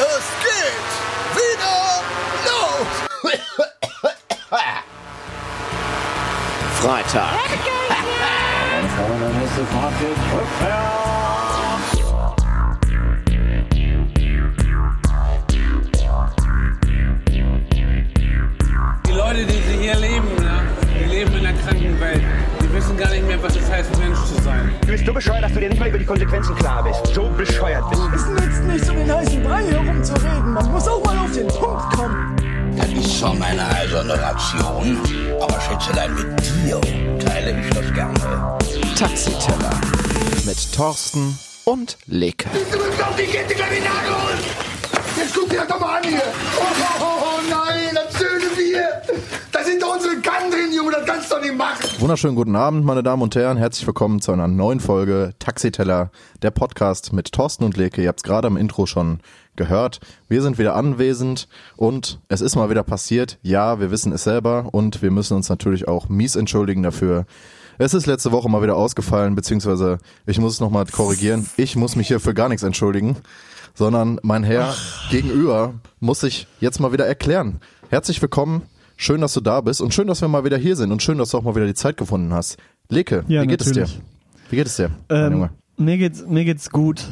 Es geht wieder los. Freitag. Du bist so bescheuert, dass du dir nicht mal über die Konsequenzen klar bist. So bescheuert bist du. Es nützt nichts, um den heißen Brei herumzureden. Man muss auch mal auf den Punkt kommen. Das ist zwar meine eiserne Ration, aber Schätzelein, mit dir teile ich das gerne. Taxiteller. Mit Thorsten und Leke. Du bist auf die Kette gleich in die Nagel. Jetzt guck dir das doch mal an hier. Oh, oh, oh, oh nein, das kannst du doch nicht machen. Wunderschönen guten Abend, meine Damen und Herren. Herzlich willkommen zu einer neuen Folge Taxiteller, der Podcast mit Thorsten und Leke. Ihr habt es gerade am Intro schon gehört. Wir sind wieder anwesend und es ist mal wieder passiert. Ja, wir wissen es selber und wir müssen uns natürlich auch mies entschuldigen dafür. Es ist letzte Woche mal wieder ausgefallen, beziehungsweise ich muss es nochmal korrigieren. Ich muss mich hier für gar nichts entschuldigen, sondern mein Herr gegenüber muss sich jetzt mal wieder erklären. Herzlich willkommen. Schön, dass du da bist und schön, dass wir mal wieder hier sind und schön, dass du auch mal wieder die Zeit gefunden hast. Leke, Ja, wie geht es natürlich. dir? Wie geht es dir? Ähm, Junge? mir geht's mir geht's gut.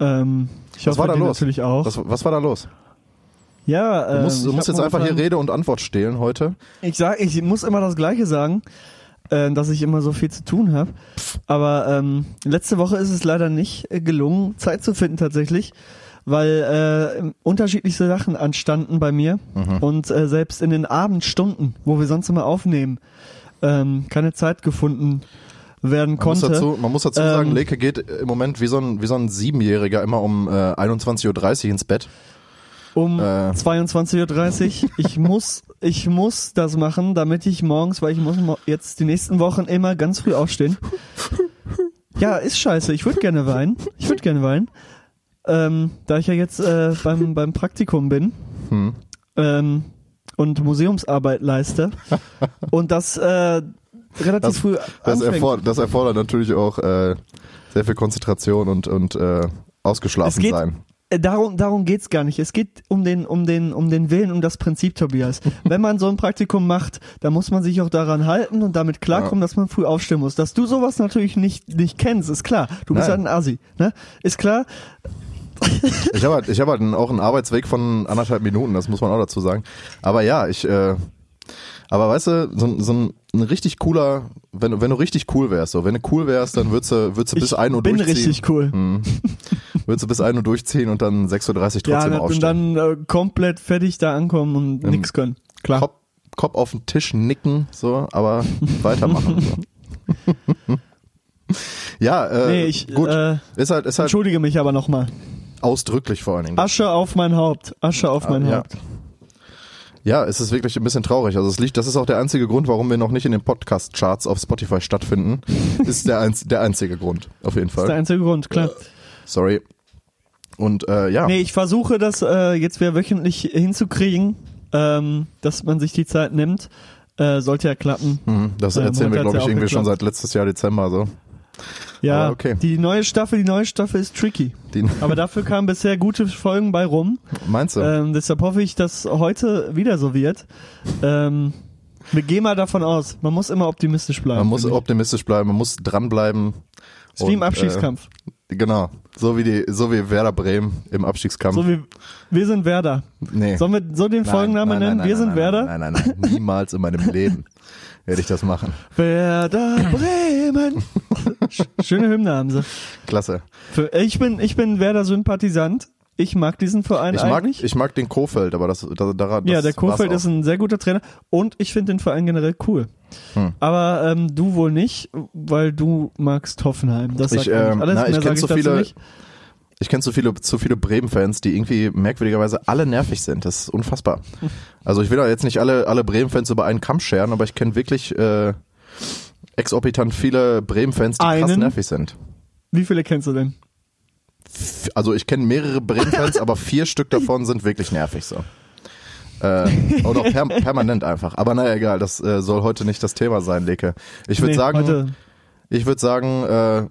Ähm, ich Was hoffe, war da los? natürlich auch. Was, was war da los? ja, Du musst, ähm, du musst jetzt einfach hier Rede und Antwort stehlen heute. Ich sag, ich muss immer das Gleiche sagen, äh, dass ich immer so viel zu tun habe. Aber ähm, letzte Woche ist es leider nicht äh, gelungen, Zeit zu finden tatsächlich, weil äh, unterschiedlichste Sachen anstanden bei mir Mhm. und äh, selbst in den Abendstunden, wo wir sonst immer aufnehmen, ähm, keine Zeit gefunden werden Man muss konnte. dazu, man muss dazu sagen, Ähm, Leke geht im Moment wie so ein, wie so ein Siebenjähriger immer um äh, 21.30 Uhr ins Bett. um Äh. 22.30 Uhr. Ich muss, ich muss das machen, damit ich morgens, weil ich muss jetzt die nächsten Wochen immer ganz früh aufstehen. Ja, ist scheiße. Ich würde gerne weinen. Ich würde gerne weinen. Ähm, da ich ja jetzt äh, beim, beim Praktikum bin Hm. ähm, und Museumsarbeit leiste und das äh, relativ Das- früh Das, anfängt. erfordert, das erfordert natürlich auch äh, sehr viel Konzentration und, und äh, ausgeschlafen Es geht- sein. Äh, Darum, darum geht's gar nicht. Es geht um den, um den, um den Willen, um das Prinzip, Tobias. Wenn man so ein Praktikum macht, dann muss man sich auch daran halten und damit klarkommen, dass man früh aufstehen muss. Dass du sowas natürlich nicht, nicht kennst, ist klar. Du bist Nein. halt ein Assi, ne? Ist klar. Ich habe halt, ich hab halt einen- auch einen Arbeitsweg von anderthalb Minuten, das muss man auch dazu sagen. Aber ja, ich, äh, aber weißt du, so, ein- so ein, ein richtig cooler, wenn, du- wenn du richtig cool wärst, so, wenn du cool wärst, dann würdest du, würdest du bis ich 1 Uhr bin durchziehen. richtig cool. Würdest du bis 1 Uhr durchziehen und dann 6.30 Uhr trotzdem Ja, und aufstehen. dann äh, komplett fertig da ankommen und nix können. Klar. Kopf, Kopf auf den Tisch nicken, so, aber weitermachen. so. ja, äh, Nee, ich, gut. äh, ist halt, ist halt Entschuldige mich aber nochmal. Ausdrücklich vor allen Dingen. Asche auf mein Haupt. Asche auf mein Ah, ja. Haupt. Ja, es ist wirklich ein bisschen traurig. Also es liegt, das ist auch der einzige Grund, warum wir noch nicht in den Podcast-Charts auf Spotify stattfinden. ist der, einz, der einzige Grund, auf jeden Das ist der Fall. einzige Grund, klar. Sorry. Und äh, ja, Nee, ich versuche das äh, jetzt wieder wöchentlich hinzukriegen, ähm, dass man sich die Zeit nimmt. Äh, sollte ja klappen. mhm, das ähm, erzählen wir, glaube ich, irgendwie schon geklappt. seit letztes Jahr Dezember so. Ja, Aber okay. die neue Staffel, die neue Staffel ist tricky. Die, Aber dafür kamen bisher gute Folgen bei rum. meinst du? Ähm, deshalb hoffe ich, dass heute wieder so wird. Ähm, wir gehen mal davon aus. Man muss immer optimistisch bleiben. man muss optimistisch bleiben, man muss dranbleiben. ist wie im Und, Abstiegskampf. Äh, genau, so wie die, so wie Werder Bremen im Abstiegskampf. so wie wir sind Werder. nee. Sollen wir so den Nein, Folgennamen nein, nein, nennen? nein, wir sind Werder. Nein, nein, nein, niemals in meinem Leben werde ich das machen. Werder Bremen. Sch- Schöne Hymne haben sie. Klasse. Für, ich bin ich bin Werder Sympathisant. Ich mag diesen Verein Ich mag, eigentlich. ich mag den Kofeld, aber das, da, daran, ja, das der Kofeld ist ein sehr guter Trainer und ich finde den Verein generell cool. Hm. Aber ähm, du wohl nicht, weil du magst Hoffenheim. Das sagt Ich, ähm, alles. na, ich Mehr kenn sag so viele- nicht. Ich kenne zu viele, zu viele Bremen-Fans, die irgendwie merkwürdigerweise alle nervig sind. Das ist unfassbar. Also ich will da jetzt nicht alle, alle Bremen-Fans über einen Kamm scheren, aber ich kenne wirklich äh, exorbitant viele Bremen-Fans, die krass Einen? nervig sind. Wie viele kennst du denn? Also ich kenne mehrere Bremen-Fans, aber vier Stück davon sind wirklich nervig so. Äh, und auch per permanent einfach. Aber naja, egal, das äh, soll heute nicht das Thema sein, Leke. Ich würde Nee, sagen, heute, ich würde sagen, äh,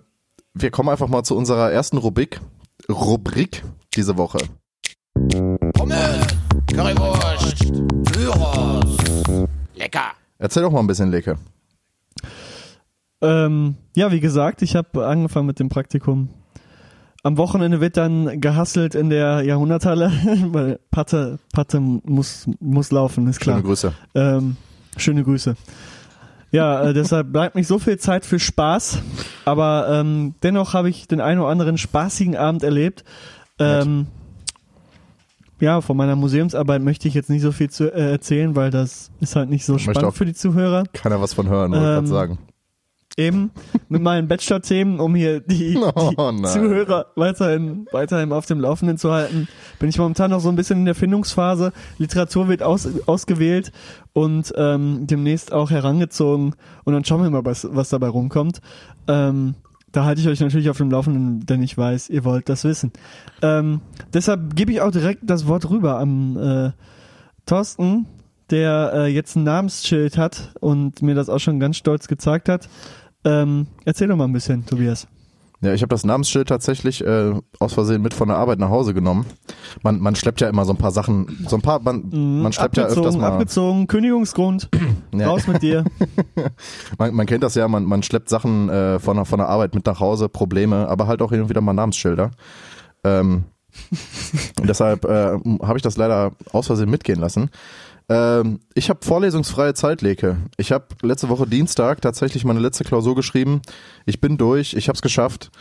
wir kommen einfach mal zu unserer ersten Rubrik, Rubrik diese Woche. Pommes, Currywurst, Gyros. Lecker. Erzähl doch mal ein bisschen, Leke. Ähm, ja, wie gesagt, ich habe angefangen mit dem Praktikum. Am Wochenende wird dann gehasselt in der Jahrhunderthalle, weil Patte, Patte muss, muss laufen, ist klar. Schöne Grüße. Ähm, schöne Grüße. Ja, äh, deshalb bleibt nicht so viel Zeit für Spaß, aber ähm, dennoch habe ich den einen oder anderen spaßigen Abend erlebt. Ähm, ja, von meiner Museumsarbeit möchte ich jetzt nicht so viel zu äh, erzählen, weil das ist halt nicht so Möchte spannend für die Zuhörer. Keiner was von hören, wollte ich Ähm, gerade sagen. Eben mit meinen Bachelor-Themen, um hier die, Oh, die. Zuhörer weiterhin, weiterhin auf dem Laufenden zu halten, bin ich momentan noch so ein bisschen in der Findungsphase. Literatur wird aus, ausgewählt und ähm, demnächst auch herangezogen und dann schauen wir mal, was, was dabei rumkommt. Ähm, da halte ich euch natürlich auf dem Laufenden, denn ich weiß, ihr wollt das wissen. Ähm, deshalb gebe ich auch direkt das Wort rüber am äh, Thorsten, der äh, jetzt ein Namensschild hat und mir das auch schon ganz stolz gezeigt hat. Ähm, erzähl doch mal ein bisschen, Tobias. Ja, ich habe das Namensschild tatsächlich äh, aus Versehen mit von der Arbeit nach Hause genommen. Man, man schleppt ja immer so ein paar Sachen, so ein paar, man, man schleppt ja öfters mal. abgezogen, Kündigungsgrund, Ja. raus mit dir. Man, man kennt das ja, man, man schleppt Sachen äh, von, der- von der Arbeit mit nach Hause, Probleme, aber halt auch hin und wieder mal Namensschilder. Ähm, deshalb äh, habe ich das leider aus Versehen mitgehen lassen. Ähm, ich habe vorlesungsfreie Zeit, Leke. Ich habe letzte Woche Dienstag tatsächlich meine letzte Klausur geschrieben. Ich bin durch, ich habe es geschafft.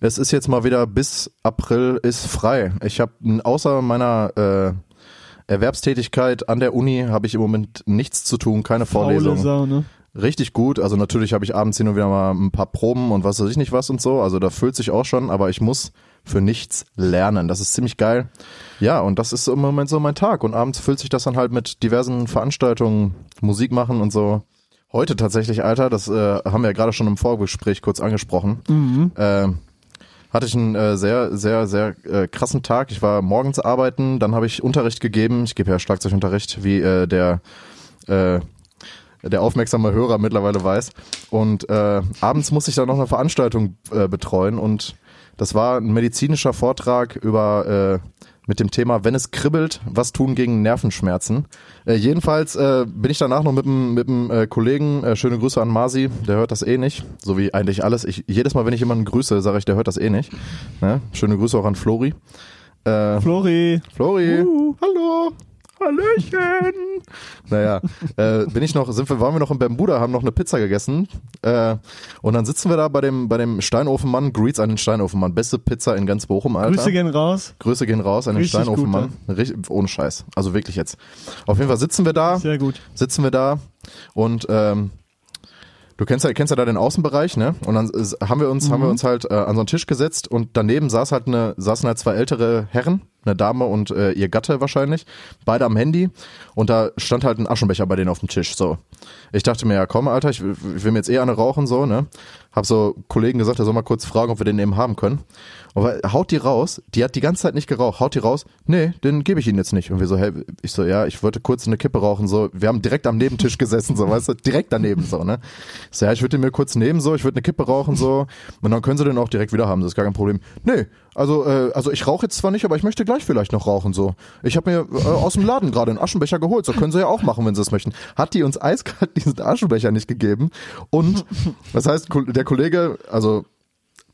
Es ist jetzt mal wieder bis April ist frei. Ich habe außer meiner äh, Erwerbstätigkeit an der Uni habe ich im Moment nichts zu tun, keine Vorlesung. Sau, ne? Richtig gut. Also natürlich habe ich abends hin und wieder mal ein paar Proben und was weiß ich nicht was und so. Also da füllt sich auch schon, aber ich muss für nichts lernen. Das ist ziemlich geil. Ja, und das ist im Moment so mein Tag. Und abends füllt sich das dann halt mit diversen Veranstaltungen, Musik machen und so. Heute tatsächlich, Alter, das äh, haben wir ja gerade schon im Vorgespräch kurz angesprochen. Äh, hatte ich einen äh, sehr, sehr, sehr äh, krassen Tag. Ich war morgens arbeiten, dann habe ich Unterricht gegeben. Ich gebe ja Schlagzeugunterricht, wie äh, der äh, der aufmerksame Hörer mittlerweile weiß. Und äh, abends musste ich dann noch eine Veranstaltung äh, betreuen und das war ein medizinischer Vortrag über äh, mit dem Thema, wenn es kribbelt, was tun gegen Nervenschmerzen. Äh, jedenfalls äh, bin ich danach noch mit einem mit dem, äh, Kollegen, äh, schöne Grüße an Masi, der hört das eh nicht, so wie eigentlich alles. Ich, jedes Mal, wenn ich jemanden grüße, sage ich, der hört das eh nicht. Ne? Schöne Grüße auch an Flori. Äh, Flori. Flori, hallo. Hallöchen. Naja, äh, bin ich noch, sind wir, waren wir noch im Bermuda, haben noch eine Pizza gegessen. Äh, und dann sitzen wir da bei dem, bei dem Steinofenmann, Greets an den Steinofenmann. Beste Pizza in ganz Bochum, Alter. Grüße gehen raus. Grüße gehen raus an den Richtig Steinofenmann. Richtig, ohne Scheiß. Also wirklich jetzt. Auf jeden Fall sitzen wir da, Sehr gut. sitzen wir da und ähm, du kennst ja, kennst ja da den Außenbereich, ne? Und dann äh, haben wir uns, haben wir uns halt äh, an so einen Tisch gesetzt und daneben saß halt eine, saßen halt zwei ältere Herren, eine Dame und äh, ihr Gatte wahrscheinlich, beide am Handy und da stand halt ein Aschenbecher bei denen auf dem Tisch. So, ich dachte mir, ja komm, Alter, ich, will- ich will mir jetzt eh eine rauchen so, ne? Hab so Kollegen gesagt, er soll mal kurz fragen, ob wir den eben haben können. Aber haut die raus, die hat die ganze Zeit nicht geraucht, haut die raus, nee, den gebe ich Ihnen jetzt nicht. Und wir so, hey, ich so, ja, ich wollte kurz eine Kippe rauchen, so, wir haben direkt am Nebentisch gesessen, so, weißt du, direkt daneben, so, ne. Ich so, ja, ich würde den mir kurz nehmen, so, ich würde eine Kippe rauchen, so, und dann können Sie den auch direkt wieder haben, das ist gar kein Problem. Nee, also, äh, also ich rauche jetzt zwar nicht, aber ich möchte gleich vielleicht noch rauchen, so. Ich habe mir äh, aus dem Laden gerade einen Aschenbecher geholt, so können Sie ja auch machen, wenn Sie es möchten. Hat die uns eiskalt diesen Aschenbecher nicht gegeben und, das heißt, der Kollege, also,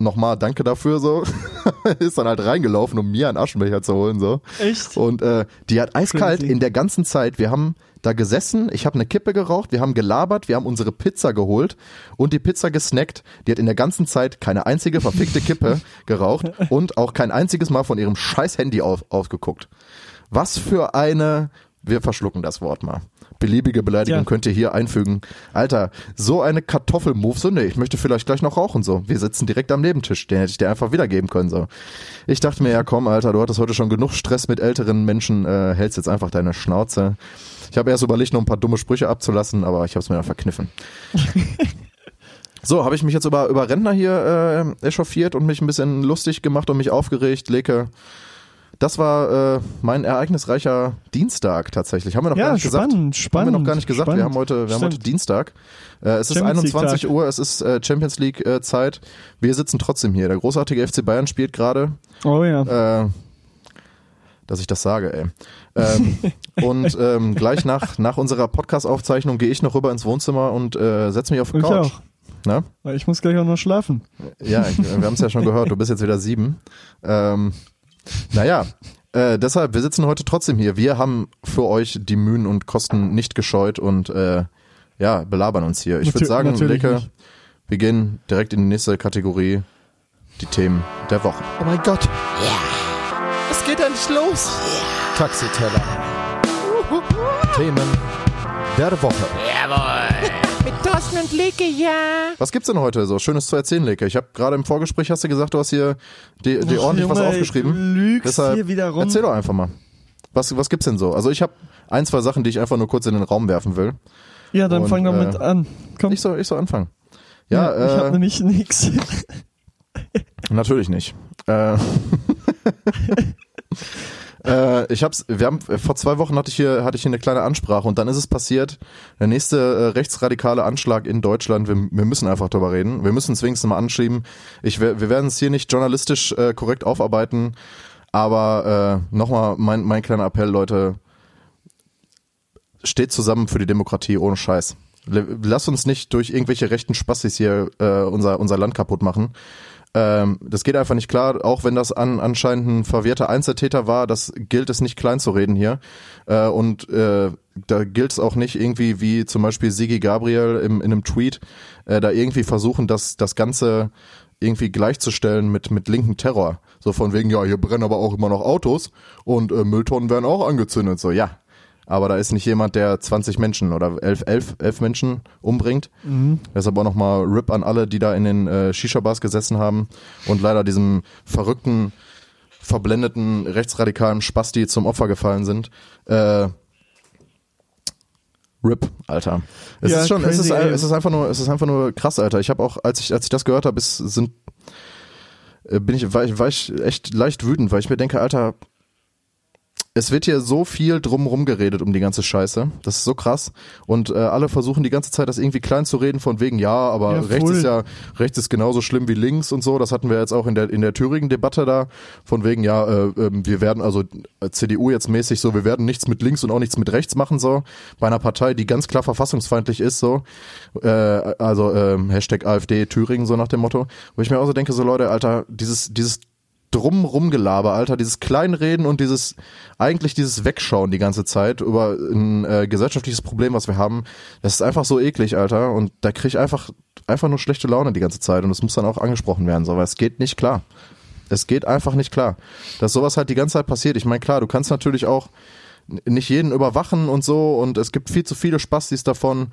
nochmal danke dafür so ist dann halt reingelaufen um mir einen Aschenbecher zu holen so Echt? und äh, die hat eiskalt Crazy. in der ganzen Zeit wir haben da gesessen ich habe eine Kippe geraucht wir haben gelabert wir haben unsere Pizza geholt und die Pizza gesnackt die hat in der ganzen Zeit keine einzige verfickte Kippe geraucht und auch kein einziges Mal von ihrem scheiß Handy auf, aufgeguckt was für eine wir verschlucken das Wort mal. Beliebige Beleidigung Ja. könnt ihr hier einfügen. Alter, so eine Kartoffelmove, so, nee, ich möchte vielleicht gleich noch rauchen, so. Wir sitzen direkt am Nebentisch, den hätte ich dir einfach wiedergeben können, so. Ich dachte mir, ja komm, Alter, du hattest heute schon genug Stress mit älteren Menschen, äh, hältst jetzt einfach deine Schnauze. Ich habe erst überlegt, noch ein paar dumme Sprüche abzulassen, aber ich habe es mir dann verkniffen. So, habe ich mich jetzt über, über Rentner hier äh, echauffiert und mich ein bisschen lustig gemacht und mich aufgeregt. Leke, das war äh, mein ereignisreicher Dienstag tatsächlich. Haben wir noch Ja, gar nicht gesagt. spannend, spannend. Haben wir noch gar nicht gesagt. Wir spannend. haben heute, wir haben heute. Dienstag. Äh, es ist Champions League 21 Tag. Uhr, es ist äh, Champions League äh, Zeit. Wir sitzen trotzdem hier. Der großartige FC Bayern spielt gerade. Oh ja. Äh, dass ich das sage, ey. Ähm, und ähm, gleich nach, nach unserer Podcast-Aufzeichnung gehe ich noch rüber ins Wohnzimmer und äh, setze mich auf die Ich Couch. auch. Na? Ich muss gleich auch noch schlafen. Ja, ich, wir haben es ja schon gehört, du bist jetzt wieder sieben. Ähm, naja, äh, deshalb, wir sitzen heute trotzdem hier. Wir haben für euch die Mühen und Kosten nicht gescheut und äh, ja, belabern uns hier. Ich würde sagen, Leke, wir gehen direkt in die nächste Kategorie, die Themen der Woche. Oh mein Gott. Es geht endlich los. Taxiteller. Themen der Woche. Jawohl. Mit Thorsten und Leke, ja. Was gibt's denn heute so Schönes zu erzählen, Leke? Ich habe gerade im Vorgespräch hast du gesagt, du hast hier die, die Ach, ordentlich was Junge, aufgeschrieben. Du lügst Deshalb hier wieder rum. erzähl doch einfach mal. Was, was gibt's denn so? Also ich habe ein, zwei Sachen, die ich einfach nur kurz in den Raum werfen will. ja, dann Und, fang doch äh, mit an. Komm. Ich soll, ich soll anfangen. Ja, ich habe äh, nämlich nichts. natürlich nicht. Äh, äh, ich hab's, wir haben, vor zwei Wochen hatte ich hier, hatte ich hier eine kleine Ansprache und dann ist es passiert. Der nächste äh, rechtsradikale Anschlag in Deutschland. Wir, wir müssen einfach drüber reden. Wir müssen es wenigstens mal anschieben. Ich, wer- wir werden es hier nicht journalistisch äh, korrekt aufarbeiten, aber äh, nochmal mein, mein kleiner Appell, Leute. Steht zusammen für die Demokratie ohne Scheiß. Lass uns nicht durch irgendwelche rechten Spastis hier äh, unser, unser Land kaputt machen. Ähm, das geht einfach nicht klar, auch wenn das an, anscheinend ein verwirrter Einzeltäter war, das gilt es nicht klein zu reden hier. Äh, und äh, da gilt es auch nicht irgendwie wie zum Beispiel Sigi Gabriel im, in einem Tweet, äh, da irgendwie versuchen, das, das Ganze irgendwie gleichzustellen mit, mit linken Terror. So von wegen, ja, hier brennen aber auch immer noch Autos und äh, Mülltonnen werden auch angezündet. So, ja. Aber da ist nicht jemand, der 20 Menschen oder 11, 11, 11 Menschen umbringt. Deshalb auch nochmal RIP an alle, die da in den äh, Shisha-Bars gesessen haben und leider diesem verrückten, verblendeten, rechtsradikalen Spasti zum Opfer gefallen sind. Äh, RIP, Alter. Es Ja, ist schon, es ist, es ist einfach nur, es ist einfach nur krass, Alter. Ich habe auch, als ich, als ich das gehört habe, sind, äh, bin ich, war ich, war ich echt leicht wütend, weil ich mir denke, Alter, es wird hier so viel drumrum geredet um die ganze Scheiße. Das ist so krass. Und äh, alle versuchen die ganze Zeit, das irgendwie klein zu reden, von wegen, ja, aber Ja, rechts ist ja, rechts ist genauso schlimm wie links und so. Das hatten wir jetzt auch in der, in der Thüringen-Debatte da, von wegen, ja, äh, ähm, wir werden also äh, CDU jetzt mäßig so, wir werden nichts mit links und auch nichts mit rechts machen, so. Bei einer Partei, die ganz klar verfassungsfeindlich ist, so. Äh, also ähm, Hashtag AfD Thüringen, so nach dem Motto. Wo ich mir auch so denke, so Leute, Alter, dieses, dieses drum rumgelaber, Alter, dieses Kleinreden und dieses eigentlich dieses Wegschauen die ganze Zeit über ein äh, gesellschaftliches Problem, was wir haben, das ist einfach so eklig, Alter, und da krieg ich einfach einfach nur schlechte Laune die ganze Zeit und es muss dann auch angesprochen werden, so, weil es geht nicht klar. Es geht einfach nicht klar, dass sowas halt die ganze Zeit passiert. Ich meine, klar, du kannst natürlich auch nicht jeden überwachen und so und es gibt viel zu viele Spastis davon.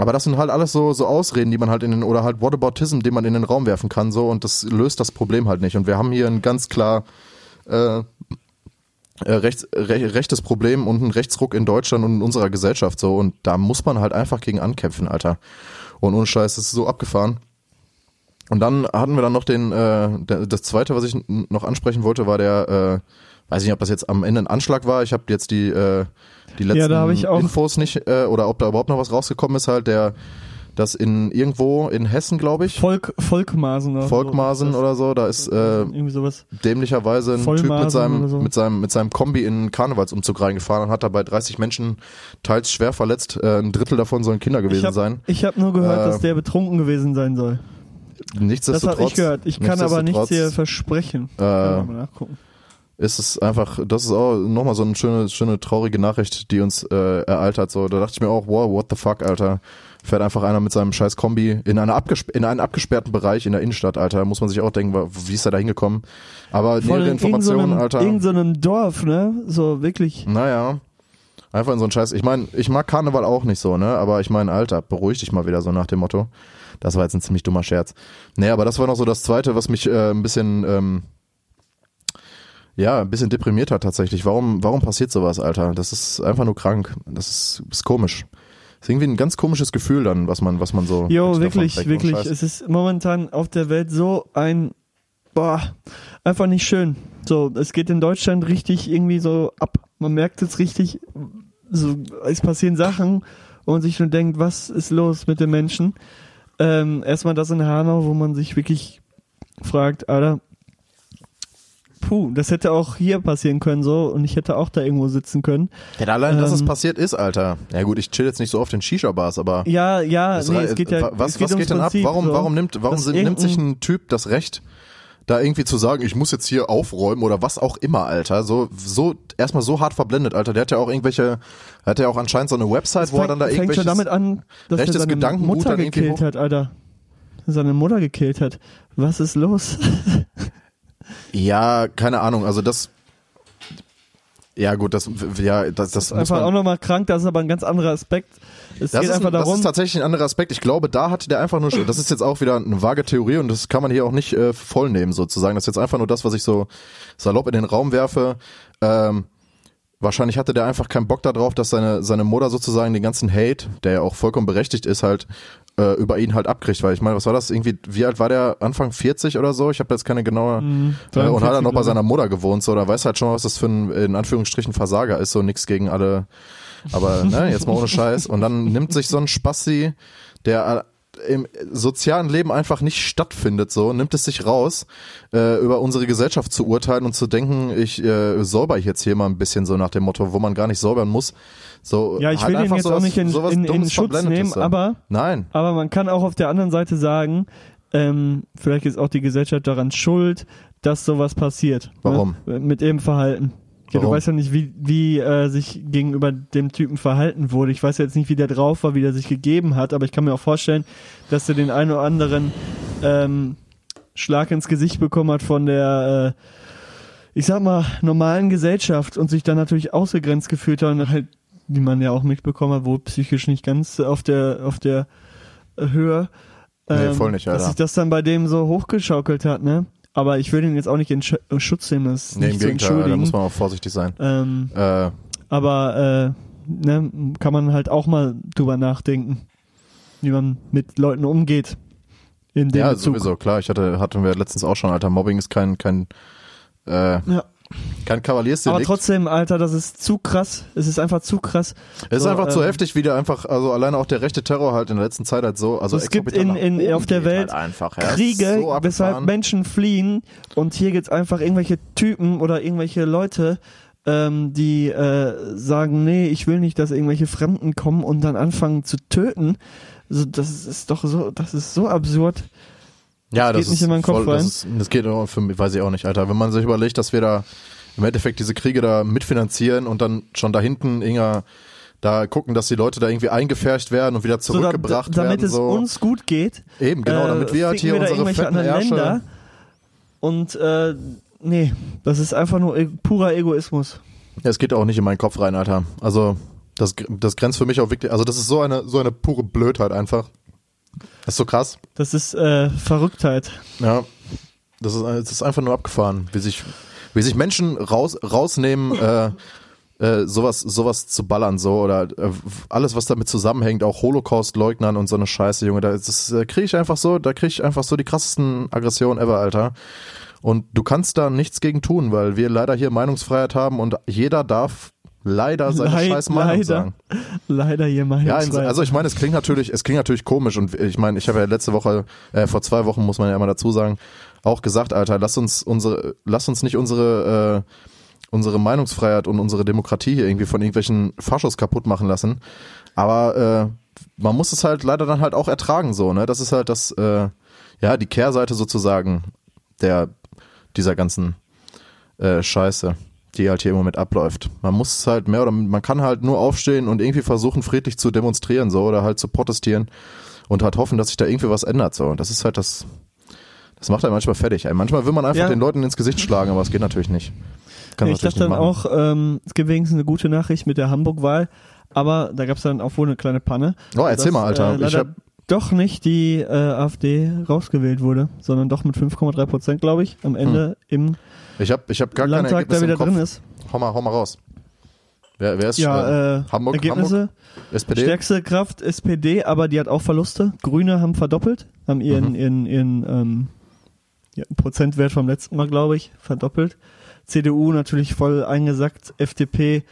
Aber das sind halt alles so, so Ausreden, die man halt in den, oder halt Whataboutism, den man in den Raum werfen kann, so, und das löst das Problem halt nicht. Und wir haben hier ein ganz klar, äh, äh, rechts, re, rechtes Problem und einen Rechtsruck in Deutschland und in unserer Gesellschaft, so, und da muss man halt einfach gegen ankämpfen, Alter. Und ohne Scheiß, das ist so abgefahren. Und dann hatten wir dann noch den, äh, das zweite, was ich noch ansprechen wollte, war der, äh, weiß nicht, ob das jetzt am Ende ein Anschlag war. Ich habe jetzt die, äh, die letzten Ja, hab ich Infos nicht, äh, oder ob da überhaupt noch was rausgekommen ist, halt der, das in irgendwo in Hessen, glaube ich, Volk, Volkmaßen oder Volkmaßen so. oder so, da ist äh, Irgendwie sowas. dämlicherweise ein Typ Vollmaßen mit seinem, so. mit seinem, mit seinem Kombi in einen Karnevalsumzug reingefahren und hat dabei 30 Menschen teils schwer verletzt. Äh, ein Drittel davon sollen Kinder gewesen Ich habe sein. hab nur gehört, Äh, dass der betrunken gewesen sein soll. Das Nichtsdestotrotz. habe ich gehört. Ich kann aber nichts hier versprechen. Äh, Kann mal nachgucken. Ist es einfach, das ist auch nochmal so eine schöne, schöne traurige Nachricht, die uns äh, ereilt hat. So, da dachte ich mir auch, wow, what the fuck, Alter. Fährt einfach einer mit seinem scheiß Kombi in, einer abgesp in einen abgesperrten Bereich in der Innenstadt, Alter. Da muss man sich auch denken, wie ist er da hingekommen? Aber Voll nähere in irgendeinem Informationen, Alter. irgend so einem Dorf, ne? So wirklich. Naja. Einfach in so einen Scheiß. Ich meine, ich mag Karneval auch nicht so, ne? Aber ich meine, Alter, beruhig dich mal wieder so nach dem Motto. Das war jetzt ein ziemlich dummer Scherz. Nee, aber das war noch so das Zweite, was mich äh, ein bisschen, ähm, ja, ein bisschen deprimiert hat tatsächlich. Warum, warum passiert sowas, Alter? Das ist einfach nur krank. Das ist, ist komisch. Das ist irgendwie ein ganz komisches Gefühl dann, was man, was man so. Jo, wirklich, wirklich. Es ist momentan auf der Welt so ein, boah, einfach nicht schön. So, es geht in Deutschland richtig irgendwie so ab. Man merkt es richtig, so, es passieren Sachen wo man sich nur denkt, was ist los mit den Menschen? Ähm, erstmal das in Hanau, wo man sich wirklich fragt, Alter, puh, das hätte auch hier passieren können so und ich hätte auch da irgendwo sitzen können. Ja, allein, dass es Ähm, passiert ist, Alter. Ja gut, ich chill jetzt nicht so oft in Shisha-Bars, aber Ja, ja, Das nee, es geht ja, was, geht was geht denn ab? Warum, so, warum nimmt, warum sind, nimmt sich ein Typ das Recht, da irgendwie zu sagen, ich muss jetzt hier aufräumen oder was auch immer, Alter. So, so, erstmal so hart verblendet, Alter. Der hat ja auch irgendwelche, hat ja auch anscheinend so eine Website, wo er dann da fängt schon irgendwelches, damit an, dass er rechtes seine Gedankengut Mutter gekillt hat, Alter. Seine Mutter gekillt hat. Was ist los? ja, keine Ahnung, also das, ja gut, das, ja, das, das muss einfach auch nochmal krank, das ist aber ein ganz anderer Aspekt. Es Das geht ist, einfach ein, das darum, ist tatsächlich ein anderer Aspekt. Ich glaube, da hatte der einfach nur, das ist jetzt auch wieder eine vage Theorie und das kann man hier auch nicht äh, voll nehmen sozusagen. Das ist jetzt einfach nur das, was ich so salopp in den Raum werfe. Ähm, wahrscheinlich hatte der einfach keinen Bock darauf, dass seine, seine Mutter sozusagen den ganzen Hate, der ja auch vollkommen berechtigt ist, halt äh, über ihn halt abkriegt. Weil ich meine, was war das? Irgendwie, wie alt war der? Anfang 40 oder so? Ich habe jetzt keine genaue. äh, und hat dann 43, noch bei seiner Mutter gewohnt, so, da weiß halt schon, was das für ein, in Anführungsstrichen, Versager ist, so nix gegen alle, aber, ne, jetzt mal ohne Scheiß. Und dann nimmt sich so ein Spassi, der äh, im sozialen Leben einfach nicht stattfindet, so, nimmt es sich raus, äh, über unsere Gesellschaft zu urteilen und zu denken, ich äh, säuber jetzt hier mal ein bisschen so nach dem Motto, wo man gar nicht säubern muss. So, ja, ich halt will den einfach jetzt sowas- auch nicht in, in, in Schutz nehmen, aber, Nein. aber man kann auch auf der anderen Seite sagen, ähm, vielleicht ist auch die Gesellschaft daran schuld, dass sowas passiert. Warum? Ne? Mit ihrem Verhalten. Ja, du weißt ja nicht, wie, wie äh, sich gegenüber dem Typen verhalten wurde. Ich weiß jetzt nicht, wie der drauf war, wie der sich gegeben hat, aber ich kann mir auch vorstellen, dass er den einen oder anderen ähm, Schlag ins Gesicht bekommen hat von der, äh, ich sag mal, normalen Gesellschaft und sich dann natürlich ausgegrenzt gefühlt hat und halt, wie man ja auch mitbekommen hat, wohl psychisch nicht ganz auf der, auf der Höhe. Nee, voll nicht, Dass Alter. sich das dann bei dem so hochgeschaukelt hat, ne? Aber ich will ihn jetzt auch nicht in Sch Schutz nehmen, das ist Nee, im nicht zu Gegenteil, da entschuldigen. muss man auch vorsichtig sein. Ähm, Äh, aber äh, ne, kann man halt auch mal drüber nachdenken, wie man mit Leuten umgeht. In dem ja, Bezug. sowieso, klar. Ich hatte, hatten wir letztens auch schon, Alter, Mobbing ist kein, kein, äh, Ja. Kein Kavaliersdelikt. Aber trotzdem, Alter, das ist zu krass. Es ist einfach zu krass. Es ist So, einfach zu ähm, heftig, wie der einfach, also alleine auch der rechte Terror halt in der letzten Zeit halt so, also es gibt in, in, auf der geht Welt halt einfach, ja. Kriege, So weshalb Menschen fliehen und hier gibt's einfach irgendwelche Typen oder irgendwelche Leute, ähm, die äh, sagen, nee, ich will nicht, dass irgendwelche Fremden kommen und dann anfangen zu töten. Also das ist doch so, das ist so absurd. Ja, geht das nicht ist in meinen Kopf voll, das, rein. ist, das geht auch für mich, weiß ich auch nicht, Alter. Wenn man sich überlegt, dass wir da im Endeffekt diese Kriege da mitfinanzieren und dann schon da hinten Inga da gucken, dass die Leute da irgendwie eingefärcht werden und wieder So, da, zurückgebracht damit werden. es so. uns gut geht. Eben, genau, äh, damit wir halt hier wir da unsere fetten Ärsche... Länder. Und äh, nee, das ist einfach nur e purer Egoismus. Ja, es geht auch nicht in meinen Kopf rein, Alter. Also, das, das grenzt für mich auch wirklich, also das ist so eine, so eine pure Blödheit einfach. Das ist so krass. Das ist äh, Verrücktheit. Ja, das ist, das ist einfach nur abgefahren, wie sich, wie sich Menschen raus, rausnehmen, äh, äh, sowas, sowas zu ballern, so oder äh, alles, was damit zusammenhängt, auch Holocaust-Leugnern und so eine Scheiße, Junge, da, das äh, kriege ich einfach so, da kriege ich einfach so die krassesten Aggressionen ever, Alter. Und du kannst da nichts gegen tun, weil wir leider hier Meinungsfreiheit haben und jeder darf leider seine Leid- scheiß Meinung leider. sagen. Leider hier mal. Ja, also ich meine, es klingt natürlich, es klingt natürlich komisch und ich meine, ich habe ja letzte Woche, äh, vor zwei Wochen muss man ja immer dazu sagen, auch gesagt, Alter, lass uns unsere, lass uns nicht unsere, äh, unsere Meinungsfreiheit und unsere Demokratie hier irgendwie von irgendwelchen Faschos kaputt machen lassen. Aber äh, man muss es halt leider dann halt auch ertragen, so, ne? Das ist halt das, äh, ja, die Kehrseite sozusagen der dieser ganzen äh, Scheiße, die halt hier im Moment abläuft. Man muss halt mehr oder man kann halt nur aufstehen und irgendwie versuchen, friedlich zu demonstrieren, so, oder halt zu protestieren und halt hoffen, dass sich da irgendwie was ändert, so. Und das ist halt das, das macht einen manchmal fertig. Manchmal will man einfach Ja. den Leuten ins Gesicht schlagen, aber es geht natürlich nicht. Kann ich dachte dann machen. auch, ähm, es gibt wenigstens eine gute Nachricht mit der Hamburg-Wahl, aber da gab es dann auch wohl eine kleine Panne. Oh, erzähl dass, mal, Alter. Äh, ich hab, doch nicht die äh, AfD rausgewählt wurde, sondern doch mit 5,3 Prozent, glaube ich, am Ende im ich hab, ich hab gar keine Landtag, der Ergebnisse wieder im Kopf. drin ist. Hau mal, hau mal raus. Wer, wer ist Ja, äh, Hamburg, Ergebnisse. Hamburg, SPD? Stärkste Kraft SPD, aber die hat auch Verluste. Grüne haben verdoppelt, haben ihren, Mhm. ihren, ihren ähm, ja, Prozentwert vom letzten Mal, glaube ich, verdoppelt. CDU natürlich voll eingesackt, FDP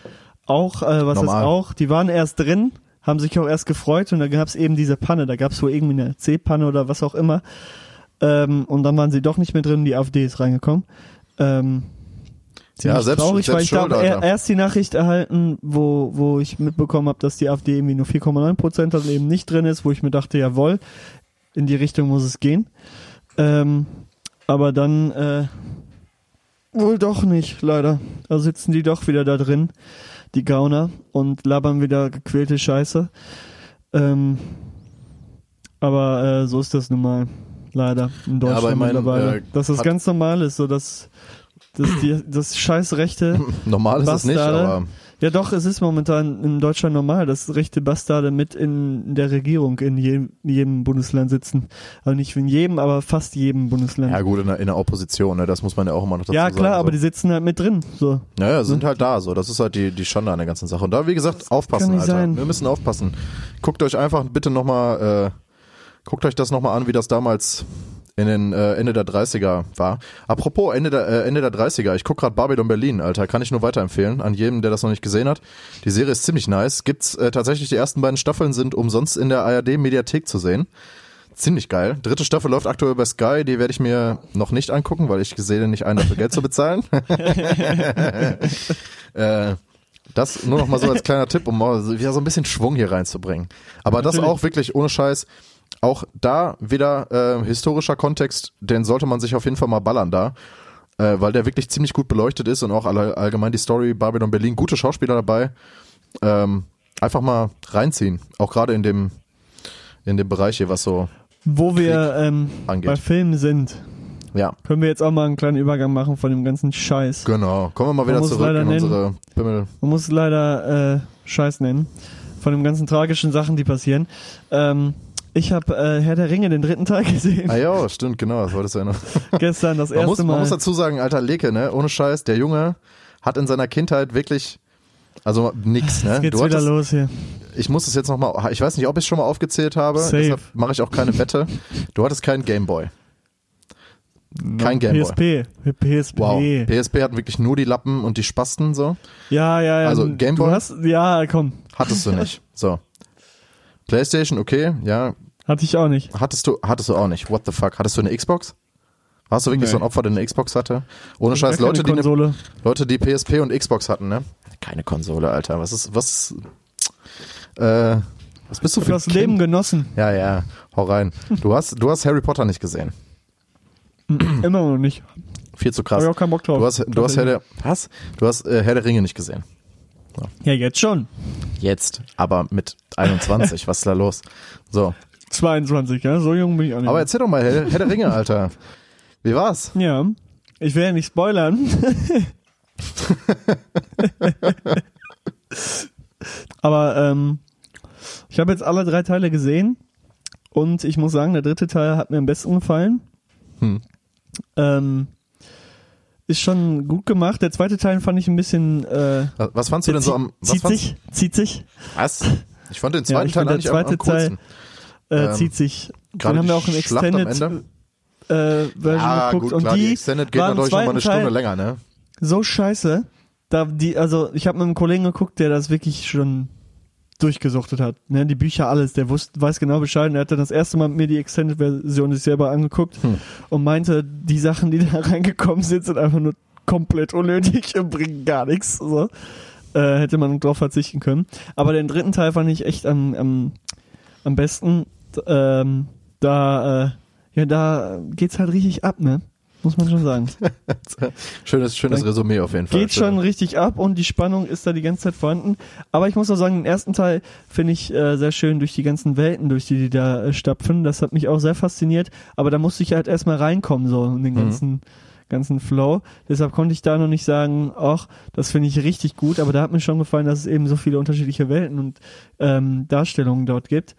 auch, äh, was Normal. ist auch. Die waren erst drin, haben sich auch erst gefreut und da gab es eben diese Panne. Da gab es wohl irgendwie eine C-Panne oder was auch immer. Ähm, und dann waren sie doch nicht mehr drin, die AfD ist reingekommen. Ähm, ziemlich selbst- traurig, selbst weil ich da er, erst die Nachricht erhalten, wo, wo ich mitbekommen habe, dass die AfD irgendwie nur 4,9 Prozent hat eben nicht drin ist, wo ich mir dachte, jawohl, in die Richtung muss es gehen. Ähm, aber dann äh, wohl doch nicht, leider. Da sitzen die doch wieder da drin, die Gauner, und labern wieder gequälte Scheiße. Ähm, aber äh, so ist das nun mal. Leider in Deutschland aber ich mein, mittlerweile. äh, dass das ganz normal ist, so dass, dass die, das scheiß Rechte Normal ist es nicht, aber ja, doch, es ist momentan in Deutschland normal, dass rechte Bastarde mit in der Regierung in jedem, jedem Bundesland sitzen. Also nicht in jedem, aber fast jedem Bundesland. ja Ja, gut, in der, in der Opposition, ne, das muss man ja auch immer noch dazu sagen. klar, so. aber die sitzen halt mit drin. So. Ja, ja, sind halt da, so. Das ist halt die, die Schande an der ganzen Sache. Und da, wie gesagt, aufpassen, nicht Alter. sein. Wir müssen aufpassen. Guckt euch einfach bitte nochmal, äh, guckt euch das nochmal an, wie das damals in den äh, Ende der 30er war. Apropos Ende der, äh, Ende der 30er, ich guck gerade Babylon Berlin, Alter, kann ich nur weiterempfehlen an jedem, der das noch nicht gesehen hat. Die Serie ist ziemlich nice. Gibt's äh, tatsächlich die ersten beiden Staffeln sind umsonst in der ARD Mediathek zu sehen. Ziemlich geil. Dritte Staffel läuft aktuell bei Sky, die werde ich mir noch nicht angucken, weil ich sehe nicht ein, dafür Geld zu bezahlen. äh, das nur noch mal so als kleiner Tipp, um mal so- wieder so ein bisschen Schwung hier reinzubringen. Aber das auch wirklich ohne Scheiß. Auch da wieder äh, historischer Kontext, den sollte man sich auf jeden Fall mal ballern da, äh, weil der wirklich ziemlich gut beleuchtet ist und auch alle, allgemein die Story Babylon Berlin, gute Schauspieler dabei. Ähm, einfach mal reinziehen, auch gerade in dem in dem Bereich hier, was so Wo wir ähm, bei Filmen sind, ja können wir jetzt auch mal einen kleinen Übergang machen von dem ganzen Scheiß. genau. Kommen wir mal wieder zurück in nennen. unsere Bimmel. Man muss leider äh, Scheiß nennen. Von den ganzen tragischen Sachen, die passieren. Ähm, ich habe äh, Herr der Ringe, den dritten Teil gesehen. Ah ja, stimmt, genau, das wolltest du ja noch. Gestern das Man erste muss, Mal. man muss dazu sagen, alter Leke, ne, ohne Scheiß, der Junge hat in seiner Kindheit wirklich, also nix, ne. Jetzt geht's Du wieder hattest, los hier. ich muss es jetzt nochmal, ich weiß nicht, ob ich es schon mal aufgezählt habe, Safe. deshalb mache ich auch keine Wette. Du hattest keinen Gameboy. Kein Gameboy. PSP. PSP. Wow. PSP hatten wirklich nur die Lappen und die Spasten so. Ja, ja, ja. Also, Du Gameboy? hast, ja, komm. Hattest du nicht. So. Playstation, okay, ja. Hatte ich auch nicht. Hattest du, hattest du auch nicht. What the fuck? Hattest du eine Xbox? Warst du wirklich Nee. so ein Opfer, der eine Xbox hatte? Ohne Scheiß, Gar Leute, die Konsole. Leute, die PSP und Xbox hatten, ne? Keine Konsole, Alter. Was ist, was, äh, was bist du für das ein Leben Kind? genossen. Ja, ja, hau rein. Du hast, du hast Harry Potter nicht gesehen. Immer noch nicht. Viel zu krass. Hab ich auch keinen Bock drauf. Du hast, du hast Herr der, was? Du hast äh, Herr der Ringe nicht gesehen. Ja, jetzt schon. Jetzt, aber mit 21. was ist da los? So. 22, ja. So jung bin ich auch nicht. Aber erzähl doch mal, Herr, Herr der Ringe, Alter. Wie war's? ja. Ich will ja nicht spoilern. Aber ähm, ich habe jetzt alle drei Teile gesehen und ich muss sagen, der dritte Teil hat mir am besten gefallen. Hm. Ähm, ist schon gut gemacht. Der zweite Teil fand ich ein bisschen äh, Was- fandst du denn so am, was zieht fandst, sich, zieht sich, was? Ich fand den Ja, zweiten ich Teil find, der eigentlich am, am zweite coolsten. Äh, Ähm, zieht sich. Dann haben wir auch am Extended äh, Version Ja, geguckt gut, klar, und die die Extended geht im natürlich noch mal eine Stunde Teil länger, ne? so scheiße. Da die, also ich habe mit einem Kollegen geguckt, der das wirklich schon durchgesuchtet hat. Ne, die Bücher alles, der wusste, weiß genau Bescheid. Und er hat dann das erste Mal mit mir die Extended-Version sich selber angeguckt Hm. und meinte, die Sachen, die da reingekommen sind, sind einfach nur komplett unnötig und bringen gar nichts. So. Äh, hätte man drauf verzichten können. Aber den dritten Teil fand ich echt am, am, am besten. Ähm, da, äh, ja, da geht's halt richtig ab, ne? Muss man schon sagen. Schönes, schönes Dann Resümee auf jeden Fall. Geht schon richtig ab und die Spannung ist da die ganze Zeit vorhanden. Aber ich muss auch sagen, den ersten Teil finde ich äh, sehr schön durch die ganzen Welten, durch die die da äh, stapfen. Das hat mich auch sehr fasziniert. Aber da musste ich halt erstmal reinkommen, so in den Mhm. ganzen, ganzen Flow. Deshalb konnte ich da noch nicht sagen, ach, das finde ich richtig gut. Aber da hat mir schon gefallen, dass es eben so viele unterschiedliche Welten und ähm, Darstellungen dort gibt.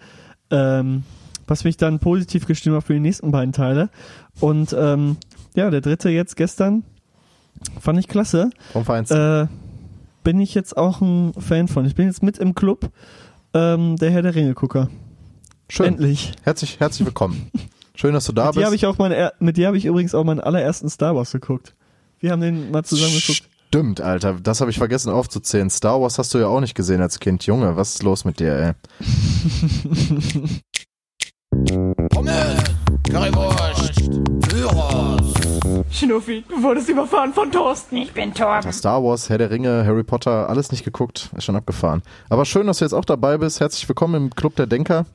Ähm, was mich dann positiv gestimmt hat für die nächsten beiden Teile. Und ähm, ja, der dritte jetzt gestern fand ich klasse. Vom Feinsten. Äh, bin ich jetzt auch ein Fan von. Ich bin jetzt mit im Club ähm, der Herr der Ringe-Gucker. Schön. Endlich. Herzlich, herzlich willkommen. Schön, dass du da Mit dir bist. habe ich auch meine, er- mit dir habe ich übrigens auch meinen allerersten Star Wars geguckt. Wir haben den mal zusammen geguckt. Stimmt, Alter. Das habe ich vergessen aufzuzählen. Star Wars hast du ja auch nicht gesehen als Kind. Junge, was ist los mit dir, ey? Pommes, Currywurst, Gyros, Schnuffi, du wurdest überfahren von Thorsten. Ich bin Torben. Star Wars, Herr der Ringe, Harry Potter, alles nicht geguckt, ist schon abgefahren. Aber schön, dass du jetzt auch dabei bist. Herzlich willkommen im Club der Denker.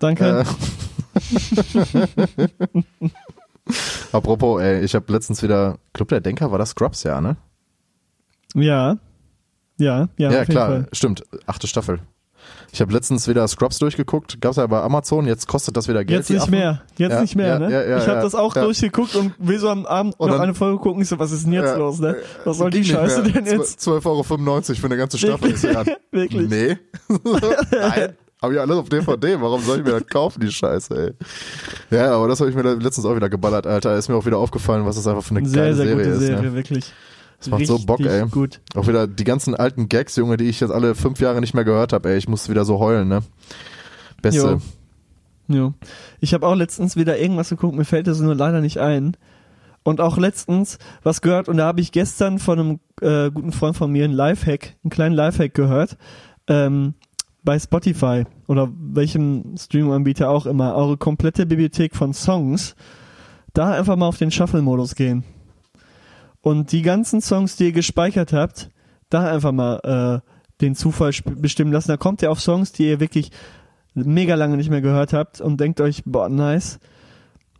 Danke. Äh, Apropos, ey, ich habe letztens wieder Club der Denker, war das Scrubs, ja, ne? Ja. Ja, ja, Ja, klar, stimmt. Achte Staffel. Ich habe letztens wieder Scrubs durchgeguckt, gab's ja bei Amazon, jetzt kostet das wieder Geld. Jetzt nicht mehr. Jetzt Ja, nicht mehr, ja, ne? ja, ja, ich habe das auch durchgeguckt und will so am Abend Und noch eine Folge gucken. Ich so, was ist denn jetzt los, ne? Was soll die Scheiße denn jetzt? 12,95 Euro für eine ganze Staffel. Wirklich? Nee. Nein. Hab ich alles auf DVD. Warum soll ich mir das kaufen, die Scheiße, ey? Ja, aber das habe ich mir letztens auch wieder geballert, Alter. Ist mir auch wieder aufgefallen, was das einfach für eine Sehr, geile sehr Serie gute ist. Serie, Ne? wirklich. Das macht so Bock, ey. gut. Auch wieder die ganzen alten Gags, Junge, die ich jetzt alle fünf Jahre nicht mehr gehört habe, ey. Ich musste wieder so heulen, ne? Beste. Jo. Ja. Ich habe auch letztens wieder irgendwas geguckt, mir fällt das nur leider nicht ein. Und auch letztens was gehört und da habe ich gestern von einem äh, guten Freund von mir einen Lifehack, einen kleinen Lifehack gehört. Ähm, bei Spotify oder welchem Streaming-Anbieter auch immer, eure komplette Bibliothek von Songs, da einfach mal auf den Shuffle-Modus gehen. Und die ganzen Songs, die ihr gespeichert habt, da einfach mal äh, den Zufall bestimmen lassen. Da kommt ihr auf Songs, die ihr wirklich mega lange nicht mehr gehört habt und denkt euch, boah, nice,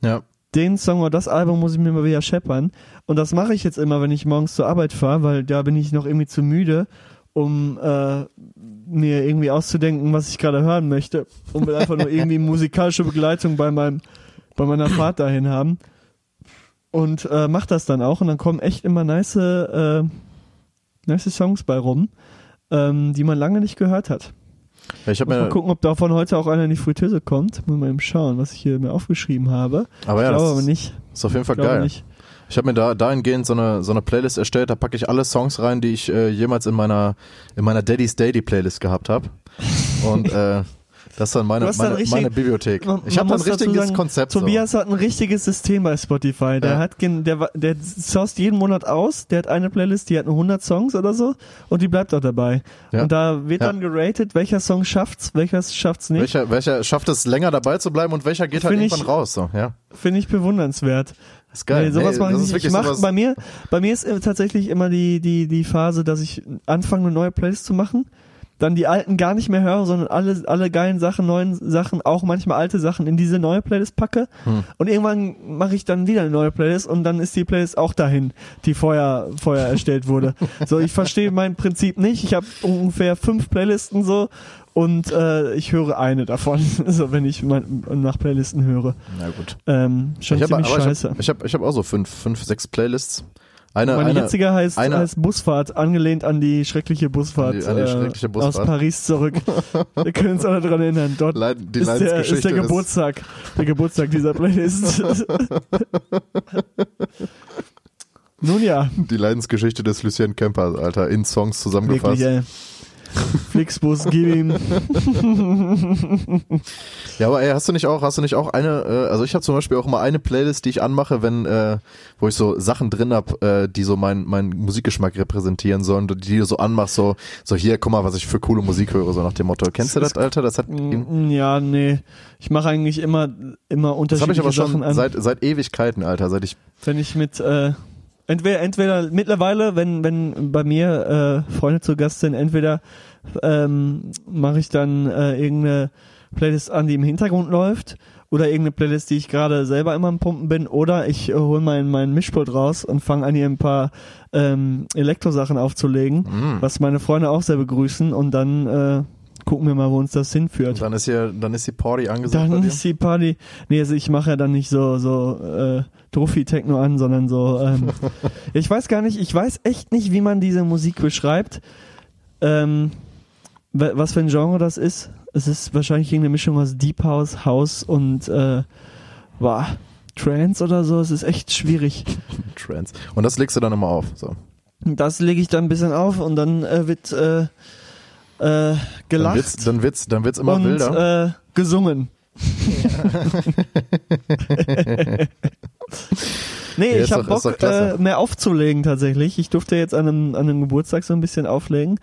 Ja. den Song oder das Album muss ich mir mal wieder scheppern. Und das mache ich jetzt immer, wenn ich morgens zur Arbeit fahre, weil da bin ich noch irgendwie zu müde, um äh, mir irgendwie auszudenken, was ich gerade hören möchte. Und will einfach nur irgendwie musikalische Begleitung bei meinem, bei meiner Fahrt dahin haben. Und äh, mach das dann auch und dann kommen echt immer nice, äh, nice Songs bei rum, ähm, die man lange nicht gehört hat. ja ich Muss mal gucken, ob davon heute auch einer in die Fritteuse kommt. Muss mal eben schauen, was ich hier mir aufgeschrieben habe. aber ja, ich glaube das aber ist, nicht. ist auf jeden Fall Ich glaube geil. nicht. Ich habe mir da dahingehend so eine so eine Playlist erstellt, da packe ich alle Songs rein, die ich äh, jemals in meiner in meiner Daddy's Daily Playlist gehabt habe. Und äh, das ist dann meine hast dann meine, richtig- meine Bibliothek. Ich habe ein richtiges sagen, Konzept. Tobias hat ein richtiges System bei Spotify. Der Ja. hat der der sourced jeden Monat aus. Der hat eine Playlist, die hat nur 100 Songs oder so und die bleibt auch dabei. Ja. Und da wird Ja. dann geratet, welcher Song schafft's, welcher schafft's so. nicht. Welcher welcher schafft es länger dabei zu bleiben und welcher geht halt Find ich- irgendwann raus, so, ja. Finde ich bewundernswert. Das ist geil. Nee, sowas mache ich nicht. Ich wirklich mach, bei mir, bei mir ist äh, tatsächlich immer die, die, die Phase, dass ich anfange, eine neue Playlist zu machen, dann die alten gar nicht mehr höre, sondern alle, alle geilen Sachen, neuen Sachen, auch manchmal alte Sachen in diese neue Playlist packe. Hm. Und irgendwann mache ich dann wieder eine neue Playlist und dann ist die Playlist auch dahin, die vorher, vorher erstellt wurde. So, ich verstehe mein Prinzip nicht. Ich habe ungefähr fünf Playlisten so und äh, ich höre eine davon, so wenn ich mein, nach Playlisten höre. Na gut. Ähm, schon ich habe ziemlich aber scheiße. ich habe ich hab, ich hab auch so fünf fünf sechs Playlists. Eine Meine eine jetzige heißt, eine- heißt Busfahrt, angelehnt an die schreckliche Busfahrt, die- die äh, schreckliche aus Busfahrt. Paris zurück. Wir können uns alle dran erinnern. Dort Leid- ist, der, ist der Geburtstag, der Geburtstag dieser Playlist. Nun ja, die Leidensgeschichte des Lucien Kemper, Alter, in Songs zusammengefasst. wirklich, ey. Flixbus, gib ihm. Ja, aber ey, hast du nicht auch, hast du nicht auch eine, äh, also ich habe zum Beispiel auch immer eine Playlist, die ich anmache, wenn, äh, wo ich so Sachen drin hab, äh, die so mein, mein Musikgeschmack repräsentieren sollen, die du so anmachst, so, so hier, guck mal, was ich für coole Musik höre, so nach dem Motto. Kennst du das, Alter? Das hat, Mm, Ja, nee. Ich mache eigentlich immer, immer das habe unterschiedliche ich aber schon Sachen an. seit, seit Ewigkeiten, Alter, seit ich, wenn ich mit äh, entweder entweder mittlerweile, wenn wenn bei mir äh, Freunde zu Gast sind, entweder ähm, mache ich dann äh, irgendeine Playlist an, die im Hintergrund läuft, oder irgendeine Playlist, die ich gerade selber immer am Pumpen bin, oder ich äh, hole mein mein Mischpult raus und fange an hier ein paar ähm, Elektrosachen aufzulegen, was meine Freunde auch sehr begrüßen und dann äh, gucken wir mal, wo uns das hinführt. dann ist hier, dann ist die Party angesagt Dann ist die Party. Nee, also ich mache ja dann nicht so so äh, Trophy-Techno an, sondern so. Ähm, ich weiß gar nicht, ich weiß echt nicht, wie man diese Musik beschreibt. Ähm, wa- was für ein Genre das ist. Es ist wahrscheinlich irgendeine Mischung aus Deep House, House und äh, wow, Trance oder so. Es ist echt schwierig. Trance. Und das legst du dann immer auf, so. Das lege ich dann ein bisschen auf und dann äh, wird äh, äh, Dann gelacht wird's, dann wird's, dann wird's immer und wilder. äh, gesungen. Nee, Ja, ich habe Bock, äh, mehr aufzulegen tatsächlich. Ich durfte jetzt an einem, an einem Geburtstag so ein bisschen auflegen.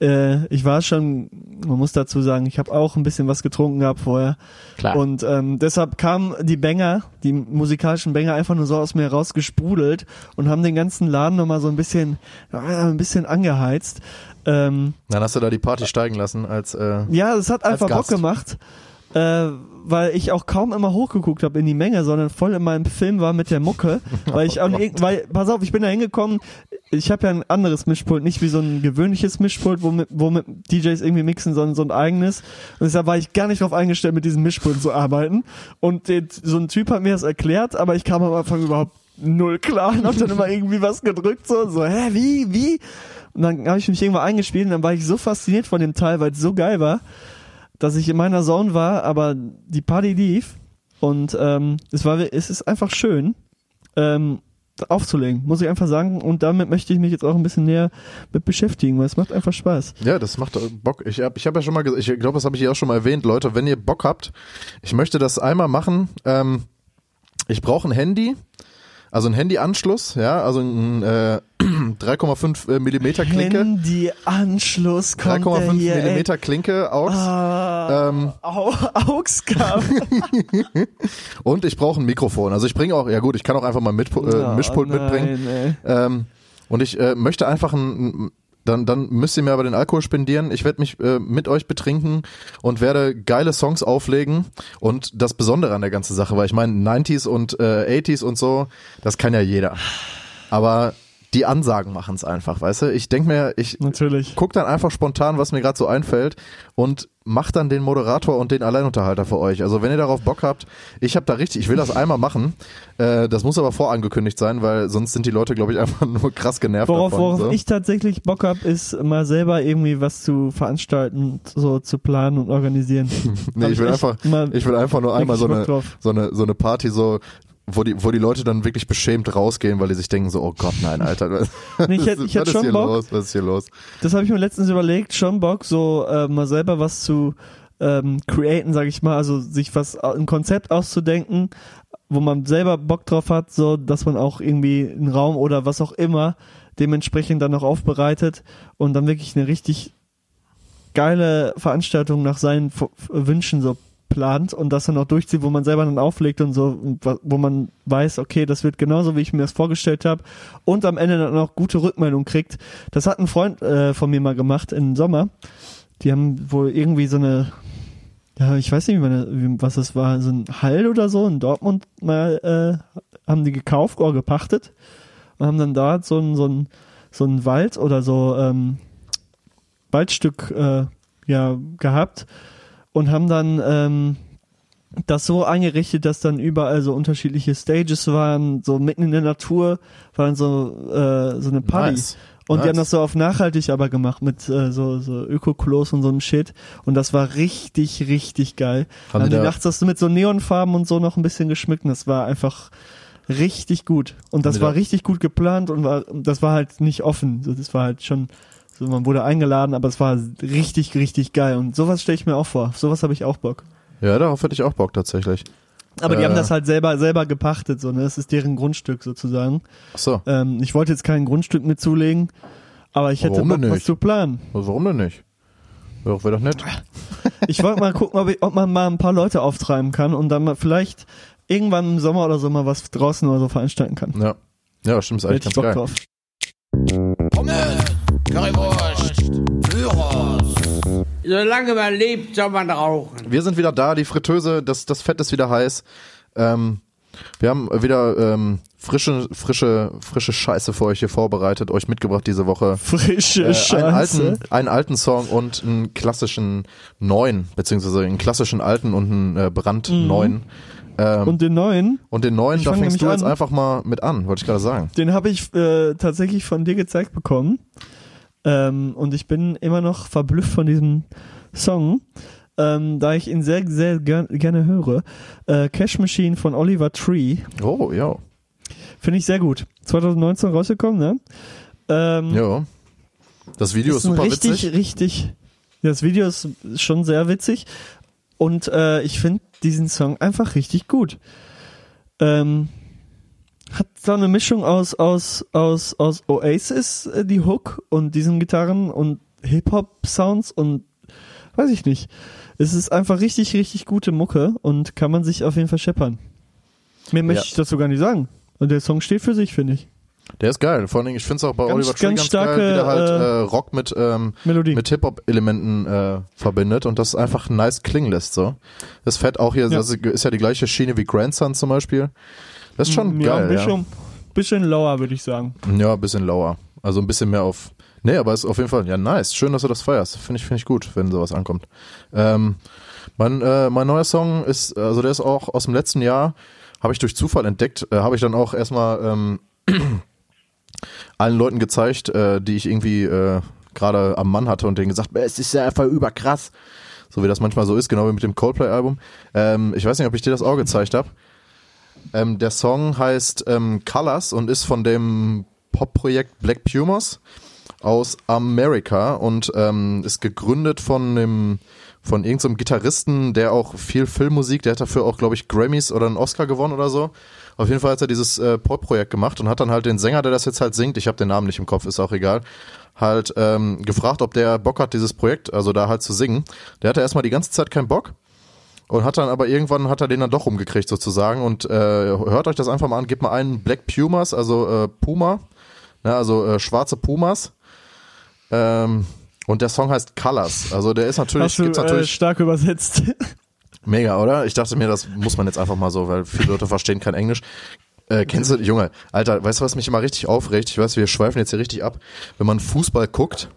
Äh, ich war schon, man muss dazu sagen, ich habe auch ein bisschen was getrunken gehabt vorher. Klar. Und ähm, deshalb kamen die Banger, die musikalischen Banger einfach nur so aus mir rausgesprudelt und haben den ganzen Laden nochmal so ein bisschen, ein bisschen angeheizt. Ähm, Dann hast du da die Party steigen lassen als äh, ja, es hat einfach Bock gemacht, äh, weil ich auch kaum immer hochgeguckt habe in die Menge, sondern voll in meinem Film war mit der Mucke, weil ich auch weil pass auf, ich bin da hingekommen, ich habe ja ein anderes Mischpult, nicht wie so ein gewöhnliches Mischpult, womit, womit DJs irgendwie mixen, sondern so ein eigenes. Und deshalb war ich gar nicht darauf eingestellt, mit diesem Mischpult zu arbeiten. Und den, so ein Typ hat mir das erklärt, aber ich kam am Anfang überhaupt null klar und hab dann immer irgendwie was gedrückt so, so hä, wie, wie? Und dann habe ich mich irgendwann eingespielt und dann war ich so fasziniert von dem Teil, weil es so geil war, dass ich in meiner Zone war, aber die Party lief und ähm, es war, es ist einfach schön ähm, aufzulegen, muss ich einfach sagen. Und damit möchte ich mich jetzt auch ein bisschen näher mit beschäftigen, weil es macht einfach Spaß. Ja, das macht Bock. Ich habe ich hab ja schon mal ich glaube, das habe ich hier auch schon mal erwähnt, Leute, wenn ihr Bock habt, ich möchte das einmal machen. Ähm, ich brauche ein Handy, also ein Handyanschluss, ja, also ein äh, 3,5 Millimeter Klinke. Handy-Anschluss kommt der 3,5 hier, ey. Millimeter Klinke aus. Ah, Ähm, Au Augsgabe. und ich brauche ein Mikrofon. Also ich bringe auch, ja gut, ich kann auch einfach mal mit, äh, Mischpult Oh, nein, mitbringen. Ähm, und ich äh, möchte einfach ein, dann, dann müsst ihr mir aber den Alkohol spendieren. Ich werde mich äh, mit euch betrinken und werde geile Songs auflegen. Und das Besondere an der ganzen Sache, weil ich meine, 90s und äh, 80s und so, das kann ja jeder. Aber die Ansagen machen es einfach, weißt du? Ich denk mir, ich Natürlich. guck dann einfach spontan, was mir gerade so einfällt und mach dann den Moderator und den Alleinunterhalter für euch. Also wenn ihr darauf Bock habt, ich habe da richtig, ich will das einmal machen. Äh, das muss aber vorangekündigt sein, weil sonst sind die Leute, glaube ich, einfach nur krass genervt Worauf, davon. worauf so. ich tatsächlich Bock hab, ist mal selber irgendwie was zu veranstalten, so zu planen und organisieren. nee, hab ich will einfach, ich will einfach nur einmal so eine, so eine, so eine Party so, wo die, wo die Leute dann wirklich beschämt rausgehen, weil die sich denken so, oh Gott, nein, Alter, was, Nee, ich hätte- ich hätte schon hier Bock. los? Was ist hier los? Das habe ich mir letztens überlegt, schon Bock, so äh, mal selber was zu ähm, createn, sag ich mal, also sich was äh, ein Konzept auszudenken, wo man selber Bock drauf hat, so dass man auch irgendwie einen Raum oder was auch immer dementsprechend dann noch aufbereitet und dann wirklich eine richtig geile Veranstaltung nach seinen Wünschen so plant und das dann auch durchzieht, wo man selber dann auflegt und so, wo man weiß, okay, das wird genauso, wie ich mir das vorgestellt habe und am Ende dann auch gute Rückmeldung kriegt. Das hat ein Freund äh, von mir mal gemacht im Sommer. Die haben wohl irgendwie so eine, ja, ich weiß nicht, wie man, wie, was das war, so ein Hall oder so in Dortmund mal äh, haben die gekauft oder gepachtet und haben dann da so ein, so ein, so ein Wald oder so ähm, Waldstück äh, ja gehabt und haben dann ähm, das so eingerichtet, dass dann überall so unterschiedliche Stages waren, so mitten in der Natur war dann so äh, so eine Party. Nice. Und die Nice. haben das so auf nachhaltig aber gemacht mit äh, so, so Öko-Klos und so einem Shit. Und das war richtig, richtig geil. Haben Haben die die da- nachts das mit so Neonfarben und so noch ein bisschen geschmückt und das war einfach richtig gut. Und das die war richtig gut geplant und war, das war halt nicht offen. So, Das war halt schon, so man wurde eingeladen, aber es war richtig, richtig geil. Und sowas stelle ich mir auch vor. Sowas habe ich auch Bock. Ja, darauf hätte ich auch Bock tatsächlich. Aber die Äh. haben das halt selber, selber gepachtet, so, ne? Das ist deren Grundstück sozusagen. Ach so, Ähm, ich wollte jetzt kein Grundstück mit zulegen, aber ich hätte Warum Bock, was zu planen. warum denn nicht? Wäre doch, wär doch nett. Ich wollte mal gucken, ob, ich, ob man mal ein paar Leute auftreiben kann und dann mal vielleicht irgendwann im Sommer oder so mal was draußen oder so veranstalten kann. Ja, ja stimmt, ist eigentlich ganz Bock geil. drauf. Pommes, Currywurst, Gyros. Solange man lebt, soll man rauchen. Wir sind wieder da, die Fritteuse, das, das Fett ist wieder heiß. Ähm, wir haben wieder ähm, frische, frische, frische Scheiße für euch hier vorbereitet, euch mitgebracht diese Woche. Frische Äh, einen, Scheiße. alten, einen alten Song und einen klassischen neuen, beziehungsweise einen klassischen alten und einen äh, brandneuen. Ähm, und, Und den neuen, den neuen, ich da fängst du jetzt an. einfach mal mit an, wollte ich gerade sagen. den habe ich äh, tatsächlich von dir gezeigt bekommen. Ähm, und ich bin immer noch verblüfft von diesem Song, ähm, da ich ihn sehr, sehr ger gerne höre. Äh, Cash Machine von Oliver Tree. Oh, ja. Finde ich sehr gut. 2019 rausgekommen, ne? Ähm, Ja. Das Video ist, ein super richtig, witzig. richtig. Das Video ist schon sehr witzig und äh, ich finde diesen Song einfach richtig gut. Ähm, hat so eine Mischung aus, aus, aus, aus Oasis, äh, die Hook und diesen Gitarren und Hip-Hop-Sounds und weiß ich nicht. Es ist einfach richtig, richtig gute Mucke und kann man sich auf jeden Fall scheppern. Mehr möchte Ja. ich dazu gar nicht sagen. Und der Song steht für sich, finde ich. Der ist geil. Vor allen Dingen, ich finde es auch bei Ganz- Oliver Tree ganz ganz, starke, geil, wie der halt äh, äh, Rock mit, ähm, Melodie. mit Hip-Hop-Elementen äh, verbindet und das einfach nice klingen lässt. So. Das fett auch hier, Ja. das ist ja die gleiche Schiene wie Grandson zum Beispiel. Das ist schon ja, ein geil. Ja, bisschen, bisschen lower, würde ich sagen. ja, ein bisschen lower. Also ein bisschen mehr auf. Nee, aber ist auf jeden Fall, ja, nice. Schön, dass du das feierst. Finde ich, finde ich gut, wenn sowas ankommt. Ähm, mein, äh, mein neuer Song ist, also der ist auch aus dem letzten Jahr, habe ich durch Zufall entdeckt, äh, habe ich dann auch erstmal ähm, allen Leuten gezeigt, äh, die ich irgendwie äh, gerade am Mann hatte und denen gesagt, es ist ja einfach überkrass. So wie das manchmal so ist, genau wie mit dem Coldplay-Album. Ähm, ich weiß nicht, ob ich dir das auch gezeigt habe. Ähm, der Song heißt ähm, Colors und ist von dem Pop-Projekt Black Pumas aus Amerika und ähm, ist gegründet von dem von irgendeinem Gitarristen, der auch viel Filmmusik, der hat dafür auch, glaube ich, Grammys oder einen Oscar gewonnen oder so. Auf jeden Fall hat er dieses äh, Pop-Projekt gemacht und hat dann halt den Sänger, der das jetzt halt singt, ich habe den Namen nicht im Kopf, ist auch egal, halt ähm, gefragt, ob der Bock hat, dieses Projekt, also da halt zu singen. Der hatte erstmal die ganze Zeit keinen Bock und hat dann aber irgendwann hat er den dann doch umgekriegt sozusagen und äh, hört euch das einfach mal an, gebt mal einen Black Pumas, also äh, Puma, ne, also äh, schwarze Pumas. Ähm, und der Song heißt Colors. Also der ist natürlich, Hast du gibt's äh, natürlich stark übersetzt. mega, oder? Ich dachte mir, das muss man jetzt einfach mal so, weil viele Leute verstehen kein Englisch. Äh, kennst du, Junge, Alter, weißt du, was mich immer richtig aufregt? Ich weiß, wir schweifen jetzt hier richtig ab. Wenn man Fußball guckt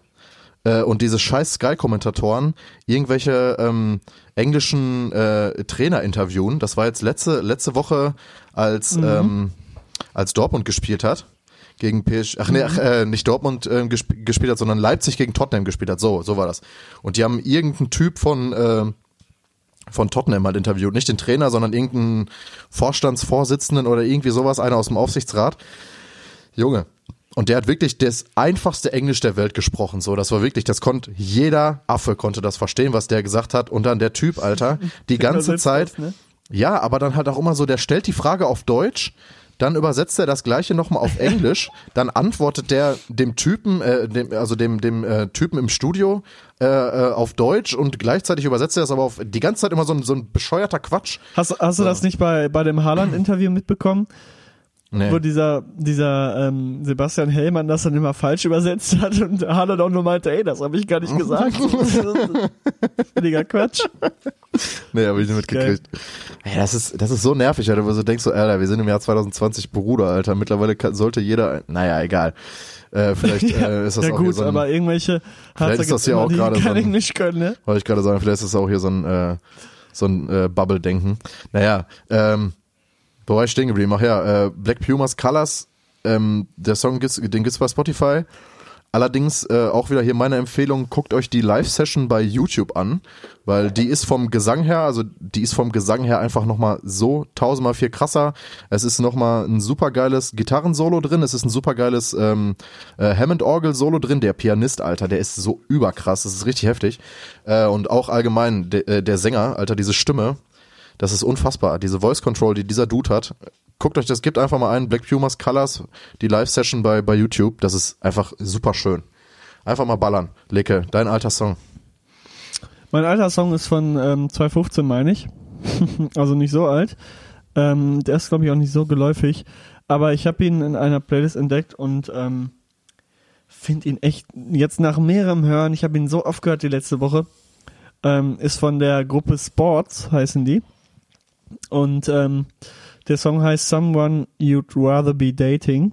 äh, und diese scheiß Sky-Kommentatoren irgendwelche ähm, englischen äh, Trainer interviewen, das war jetzt letzte, letzte Woche, als, ähm, als Dortmund gespielt hat gegen PSG, ach nee, ach, äh, nicht Dortmund äh, gesp gespielt hat, sondern Leipzig gegen Tottenham gespielt hat. So, so war das. Und die haben irgendeinen Typ von äh, von Tottenham halt interviewt, nicht den Trainer, sondern irgendeinen Vorstandsvorsitzenden oder irgendwie sowas, einer aus dem Aufsichtsrat. Junge. Und der hat wirklich das einfachste Englisch der Welt gesprochen. So, das war wirklich, das konnte jeder Affe konnte das verstehen, was der gesagt hat. Und dann der Typ, Alter, die ganze Zeit. das, ne? Ja, aber dann halt auch immer so, der stellt die Frage auf Deutsch, dann übersetzt er das gleiche nochmal auf Englisch, dann antwortet der dem Typen, äh, dem, also dem, dem äh, Typen im Studio äh, äh, auf Deutsch und gleichzeitig übersetzt er das aber auf die ganze Zeit immer so ein, so ein bescheuerter Quatsch. Hast, hast du das nicht bei, bei dem Haaland-Interview mitbekommen? Nee. Wo dieser, dieser ähm, Sebastian Hellmann das dann immer falsch übersetzt hat und Haaland auch nur meinte, ey, das habe ich gar nicht gesagt. Völliger Quatsch. Nee, habe ich nicht mitgekriegt. Ey, das ist, das ist so nervig, Alter, wo du denkst so, Alter, wir sind im Jahr 2020 Bruder, Alter. Mittlerweile kann, sollte jeder, naja, egal. Äh, vielleicht äh, ist das ja auch hier gut, so ein, aber irgendwelche Harzer ist das ja immer, auch gerade so ein- Englisch können, ne? wollte ich gerade sagen, vielleicht ist das auch hier so ein, äh, so ein äh, Bubble-Denken. Naja, ähm, wo war ich stehen geblieben? Ach ja, äh, Black Pumas Colors, ähm, der Song gibt's, den gibt's bei Spotify. Allerdings äh, auch wieder hier meine Empfehlung, guckt euch die Live-Session bei YouTube an, weil die ist vom Gesang her, also die ist vom Gesang her einfach nochmal so tausendmal viel krasser. Es ist nochmal ein supergeiles Gitarrensolo drin, es ist ein supergeiles ähm, äh, Hammond-Orgel-Solo drin. Der Pianist, Alter, der ist so überkrass, das ist richtig heftig. Äh, und auch allgemein de, äh, der Sänger, Alter, diese Stimme, das ist unfassbar. Diese Voice Control, die dieser Dude hat. Guckt euch das, gebt einfach mal ein, Black Pumas Colors, die Live-Session bei, bei YouTube. Das ist einfach super schön. Einfach mal ballern. Leke, dein alter Song. Mein alter Song ist von ähm, 2015, meine ich. also nicht so alt. Ähm, der ist, glaube ich, auch nicht so geläufig. Aber ich habe ihn in einer Playlist entdeckt und ähm, finde ihn echt, jetzt nach mehrerem Hören, ich habe ihn so oft gehört die letzte Woche, ähm, ist von der Gruppe Sports, heißen die. Und ähm, der Song heißt Someone You'd Rather Be Dating.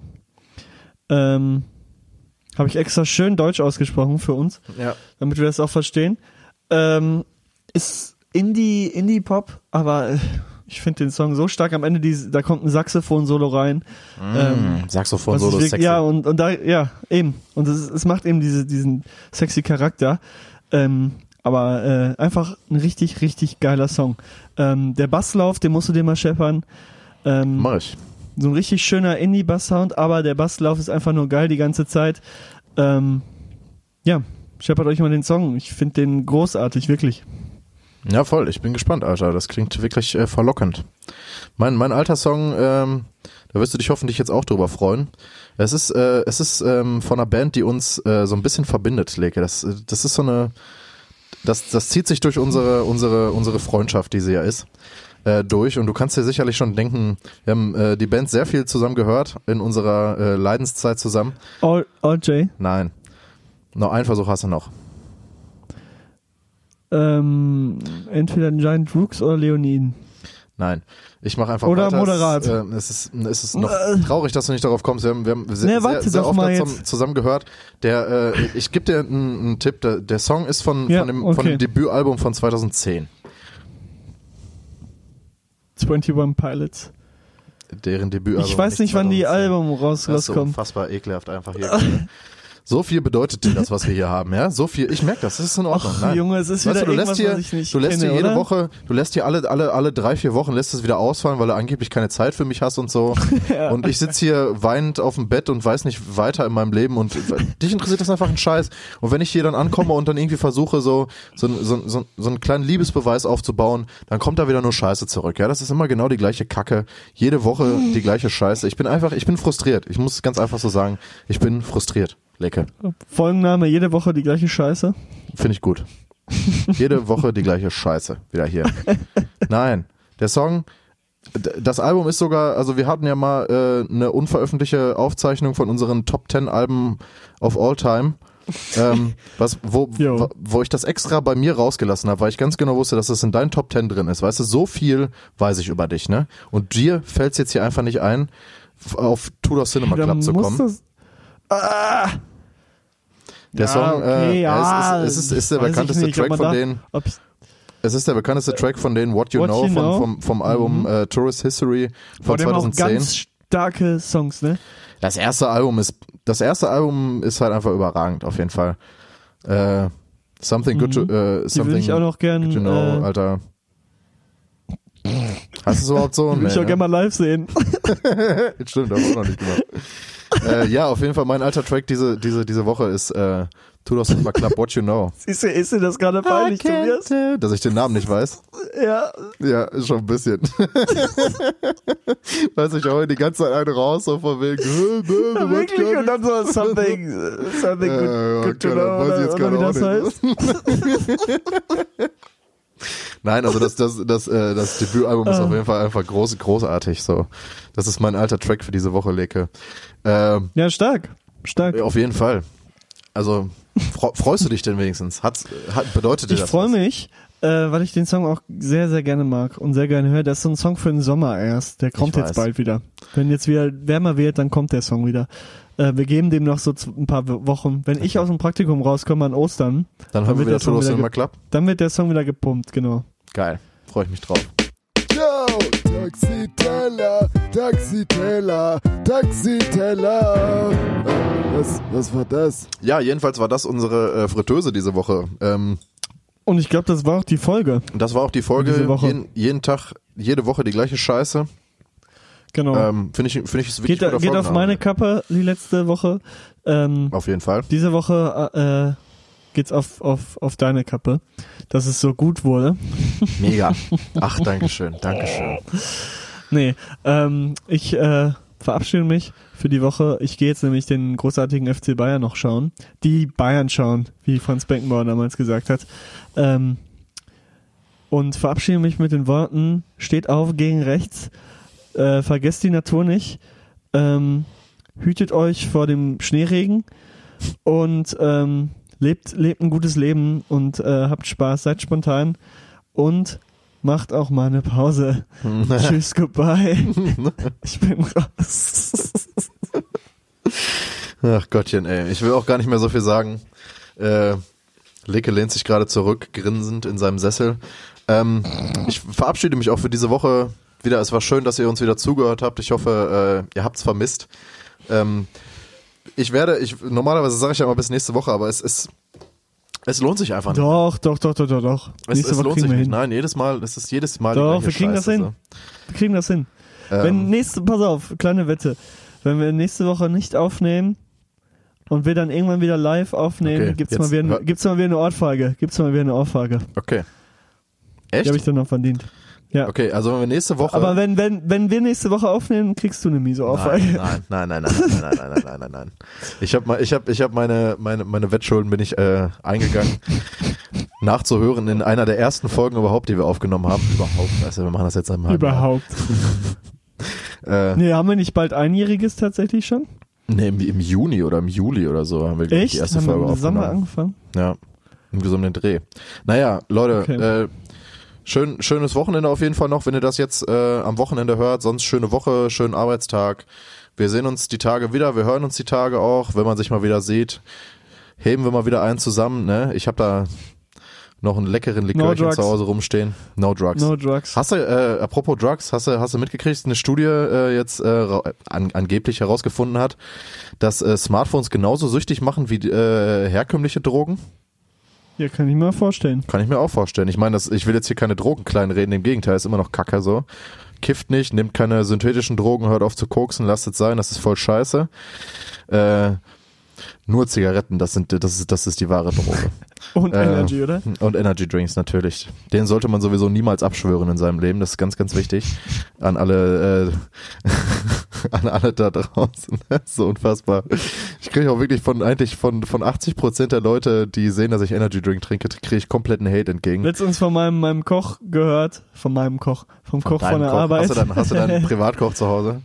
Ähm, habe ich extra schön deutsch ausgesprochen für uns Ja. damit wir das auch verstehen. Ähm, ist Indie, Indie-Pop, aber äh, ich finde den Song so stark. Am Ende, die, da kommt ein Saxophon-Solo rein. Ähm, Saxophon was ich Solo wirklich- sexy. Ja, und, und da, ja, eben. Und es, es macht eben diese, diesen sexy Charakter. Ähm, aber äh, einfach ein richtig, richtig geiler Song. Ähm, der Basslauf, den musst du dir mal scheppern. Ähm, Mach ich. so ein richtig schöner Indie-Bass-Sound, aber der Basslauf ist einfach nur geil die ganze Zeit. Ähm, ja, scheppert euch mal den Song. Ich finde den großartig, wirklich. Ja, voll. Ich bin gespannt, Alter. Das klingt wirklich äh, verlockend. Mein, mein alter Song, ähm, Da wirst du dich hoffentlich jetzt auch drüber freuen. Es ist, äh, es ist ähm, von einer Band, die uns äh, so ein bisschen verbindet, Leke. Das, äh, das ist so eine, das, das zieht sich durch unsere, unsere, unsere Freundschaft, die sie ja ist, äh, durch. Und du kannst dir sicherlich schon denken, wir haben äh, die Band sehr viel zusammen gehört in unserer äh, Leidenszeit zusammen. All, RJ. Nein. Noch einen Versuch hast du noch. Ähm, entweder Giant Rooks oder Leoniden. Nein. Ich mache einfach Oder weiter. moderat. Es, äh, es, ist, es ist noch Äh. traurig, dass du nicht darauf kommst. Wir haben, wir haben sehr, Nee, warte sehr, sehr oft zusammen, zusammen gehört. Der, äh, ich gebe dir einen, einen Tipp. Der, der Song ist von, Ja, von, dem, okay. von dem Debütalbum von 2010. 21 Pilots. Deren Debütalbum. Ich weiß nicht, wann die 2010. Album raus, Das ist so rauskommt. unfassbar ekelhaft einfach hier. so viel bedeutet dir das, was wir hier haben, ja? So viel. Ich merke das. Das ist in Ordnung. Nein. Junge, es ist Weißt wieder du, du lässt hier, was ich nicht du lässt kenne, hier jede oder? Woche, du lässt hier alle, alle, alle drei, vier Wochen lässt es wieder ausfallen, weil du angeblich keine Zeit für mich hast und so. Und ich sitze hier weinend auf dem Bett und weiß nicht weiter in meinem Leben und dich interessiert das einfach ein Scheiß. Und wenn ich hier dann ankomme und dann irgendwie versuche, so, so, so, so, so einen kleinen Liebesbeweis aufzubauen, dann kommt da wieder nur Scheiße zurück. Ja, das ist immer genau die gleiche Kacke. Jede Woche die gleiche Scheiße. Ich bin einfach, ich bin frustriert. Ich muss es ganz einfach so sagen. Ich bin frustriert. Lecke. Folgenname, jede Woche die gleiche Scheiße. Finde ich gut. Jede Woche die gleiche Scheiße. Wieder hier. Nein, der Song, das Album ist sogar, also wir hatten ja mal äh, eine unveröffentlichte Aufzeichnung von unseren Top 10 Alben of All Time. ähm, was, wo, wo, wo ich das extra bei mir rausgelassen habe, weil ich ganz genau wusste, dass das in deinen Top 10 drin ist. Weißt du, so viel weiß ich über dich, ne? Und dir fällt es jetzt hier einfach nicht ein, auf Tudor Cinema Club zu kommen. das. Ah, Der ja, Song, okay, äh, ja, es, ist, es, ist, ist der bekannteste nicht, Track von da- denen. Es ist der bekannteste Track von denen What You What Know, You von, Know. vom, vom Album Mhm. äh, Tourist History von dem auch 2010. ganz starke Songs, ne? Das erste Album ist das erste Album ist halt einfach überragend auf jeden Fall. Äh, something good to äh, Mhm. Something ich auch noch gern. good to know, äh, Alter. Hast du es überhaupt so? will ich auch ne? gerne mal live sehen. Stimmt, haben wir auch noch nicht gemacht. äh, ja, auf jeden Fall mein alter Track diese diese diese Woche ist äh, Tudor Cinema Club What You Know. Ist dir, ist dir das gerade peinlich, Tobias? Dass ich den Namen nicht weiß. Ja. Ja, schon ein bisschen. weiß ich auch die ganze Zeit eine raus, so von wegen. du weißt Wirklich? Und dann so something, something good, Äh, good to know, weiß ich jetzt gerade auch heißt. Nein, also das, das, das, äh, das Debütalbum ist Ah. auf jeden Fall einfach groß, großartig. So, das ist mein alter Track für diese Woche, Leke. Ähm, Ja, stark. Stark. auf jeden Fall. Also fre- freust du dich denn wenigstens? Hat's, hat, bedeutet dir Ich das? freue was? mich, äh, weil ich den Song auch sehr, sehr gerne mag und sehr gerne höre. Das ist so ein Song für den Sommer erst. Der kommt Ich jetzt bald wieder. Wenn jetzt wieder wärmer wird, dann kommt der Song wieder. Äh, wir geben dem noch so ein paar Wochen. Wenn ich aus dem Praktikum rauskomme an Ostern, Dann hören wir wird wieder der Song wieder ge- Club. dann wird der Song wieder gepumpt, genau. Geil, freue ich mich drauf. Yo, Taxiteller, Taxiteller, Taxiteller. Äh, Was, was war das? Ja, jedenfalls war das unsere äh, Fritteuse diese Woche. Ähm, Und ich glaube, das war auch die Folge. das war auch die Folge. Diese Woche. Jeden, jeden Tag, jede Woche die gleiche Scheiße. Genau. Ähm, Finde ich, finde ich ist wirklich geht geht auf meine Kappe die letzte Woche. Ähm, Auf jeden Fall. diese Woche äh, geht's auf, auf, auf deine Kappe, dass es so gut wurde. Mega. Ach, Dankeschön, Dankeschön. Nee, ähm, ich äh, verabschiede mich für die Woche. Ich gehe jetzt nämlich den großartigen FC Bayern noch schauen. Die Bayern schauen, wie Franz Beckenbauer damals gesagt hat. Ähm, und verabschiede mich mit den Worten, steht auf gegen rechts, äh, vergesst die Natur nicht, ähm, hütet euch vor dem Schneeregen und ähm, lebt, lebt ein gutes Leben und äh, habt Spaß, seid spontan und macht auch mal eine Pause. Tschüss, goodbye. Ich bin raus. Ach Gottchen, ey. Ich will auch gar nicht mehr so viel sagen. Äh, Leke lehnt sich gerade zurück, grinsend in seinem Sessel. Ähm, ich verabschiede mich auch für diese Woche wieder. Es war schön, dass ihr uns wieder zugehört habt. Ich hoffe, äh, ihr habt's vermisst. Ähm, ich werde, ich normalerweise sage ich ja mal bis nächste Woche, aber es ist, es lohnt sich einfach nicht. Doch, doch, doch, doch, doch, doch. Es, Nächste es Woche lohnt kriegen sich wir nicht. hin. Nein, jedes Mal, es ist jedes Mal die Doch, wir kriegen das Scheiße, hin. Wir kriegen das hin. So. Ähm, Wenn nächste, pass auf, kleine Wette. Wenn wir nächste Woche nicht aufnehmen und wir dann irgendwann wieder live aufnehmen, Okay, gibt's jetzt mal wieder, hör- gibt's mal wieder eine Ohrfeige. Gibt's mal wieder eine Ohrfeige. okay. Die Echt? habe ich dann noch verdient. Ja. Okay, also wenn wir nächste Woche. Aber wenn, wenn, wenn wir nächste Woche aufnehmen, kriegst du eine miese Ohrfeige. Nein, nein, nein, nein, nein, nein, nein, nein, nein, nein, nein. Ich habe ich hab, ich hab meine, meine, meine Wettschulden bin ich äh, eingegangen, nachzuhören in einer der ersten Folgen überhaupt, die wir aufgenommen haben. Überhaupt, also wir machen das jetzt Jahr. Überhaupt. Äh, Nee, haben wir nicht bald einjähriges tatsächlich schon? nee, im, im Juni oder im Juli oder so haben wir Echt? die erste haben wir Folge im Sommer angefangen? Ja, irgendwie so um den Dreh. Naja, Leute, Okay. äh, schön, schönes Wochenende auf jeden Fall noch, wenn ihr das jetzt äh, am Wochenende hört. Sonst schöne Woche, schönen Arbeitstag. Wir sehen uns die Tage wieder, wir hören uns die Tage auch, wenn man sich mal wieder sieht. Heben wir mal wieder einen zusammen, ne? Ich habe da noch einen leckeren Likörchen drugs. zu Hause rumstehen. No drugs. No drugs. Hast du, äh, apropos Drugs, hast du, hast du mitgekriegt, eine Studie äh, jetzt äh, an, angeblich herausgefunden hat, dass äh, Smartphones genauso süchtig machen wie äh, herkömmliche Drogen? Ja, kann ich mir vorstellen. Kann ich mir auch vorstellen. Ich meine, ich will jetzt hier keine Drogen kleinreden, im Gegenteil, ist immer noch Kacke so. Kifft nicht, nimmt keine synthetischen Drogen, hört auf zu koksen, lasst es sein, das ist voll scheiße. Äh, nur Zigaretten, das sind, das ist, das ist die wahre Droge. Und Äh, Energy, oder? Und Energy Drinks natürlich. Den sollte man sowieso niemals abschwören in seinem Leben. Das ist ganz, ganz wichtig. An alle, äh, an alle da draußen. Das ist so unfassbar. Ich kriege auch wirklich von eigentlich von von 80 Prozent der Leute, die sehen, dass ich Energy Drink trinke, kriege ich kompletten Hate entgegen. Letztens von meinem, meinem Koch gehört, von meinem Koch, vom Koch Deinem von der Koch. Arbeit. Hast du dann, hast du dann einen Privatkoch zu Hause?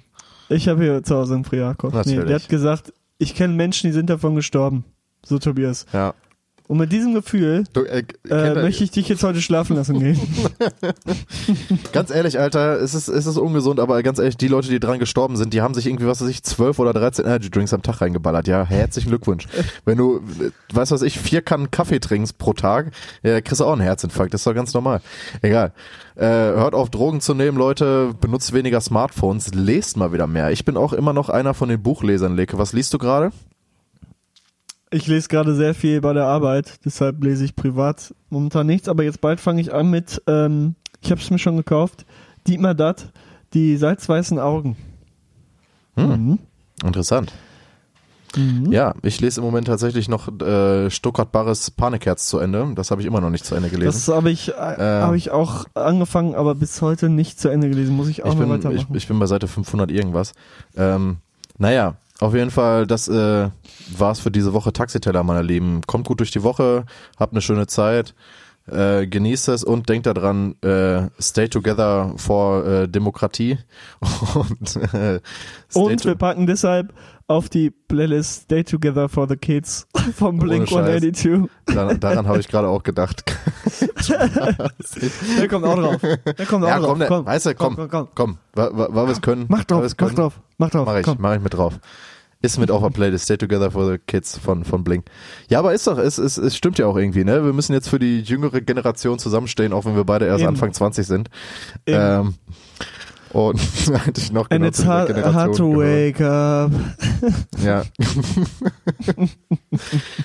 ich habe hier zu Hause einen Privatkoch. Nee, der hat gesagt, ich kenne Menschen, die sind davon gestorben. So Tobias. Ja. Und mit diesem Gefühl Du, äh, äh, möchte ich dich jetzt heute schlafen lassen gehen. Ganz ehrlich, Alter, es ist, es ist ungesund, aber ganz ehrlich, die Leute, die dran gestorben sind, die haben sich irgendwie, was weiß ich, 12 oder 13 Energy Drinks am Tag reingeballert. Ja, herzlichen Glückwunsch. Wenn du, weißt was ich, vier Kannen Kaffee trinkst pro Tag, ja, kriegst du auch einen Herzinfarkt. Das ist doch ganz normal. Egal. Äh, hört auf, Drogen zu nehmen, Leute. Benutzt weniger Smartphones. Lest mal wieder mehr. Ich bin auch immer noch einer von den Buchlesern, Leke. Was liest du gerade? Ich lese gerade sehr viel bei der Arbeit, deshalb lese ich privat momentan nichts, aber jetzt bald fange ich an mit, ähm, ich habe es mir schon gekauft, Dietmar Datt, die salzweißen Augen. Mhm. Interessant. Ja, ich lese im Moment tatsächlich noch äh, Stuttgart Barres Panikherz zu Ende. Das habe ich immer noch nicht zu Ende gelesen. Das habe ich, äh, hab ich auch angefangen, aber bis heute nicht zu Ende gelesen. Muss ich auch ich noch bin, weitermachen. ich, ich bin bei Seite 500 irgendwas. Ähm, naja, auf jeden Fall, das äh, war's für diese Woche Taxiteller, meine Lieben. Kommt gut durch die Woche, habt eine schöne Zeit, äh, genießt es und denkt daran, äh, stay together for äh, Demokratie. Und, äh, stay Und wir packen deshalb auf die Playlist Stay Together for the Kids vom Blink Ohne Scheiß. 182. daran, daran habe ich gerade auch gedacht. Der kommt auch drauf. Der kommt auch ja, drauf. komm, komm, weißt du, komm, komm, komm. komm, weil wir es können. Mach drauf, wir's mach können. drauf, mach drauf. Mach ich, komm. mach ich mit drauf. Ist mit auf der Playlist, Stay Together for the Kids von, von Blink. Ja, aber ist doch, es, es, es stimmt ja auch irgendwie, ne? Wir müssen jetzt für die jüngere Generation zusammenstehen, auch wenn wir beide erst Eben. Anfang 20 sind. Eben. Ähm, und eigentlich noch And genau it's zu dieser hard, to wake up. Ja.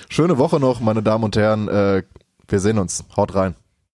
Schöne Woche noch, meine Damen und Herren. Äh, wir sehen uns. Haut rein.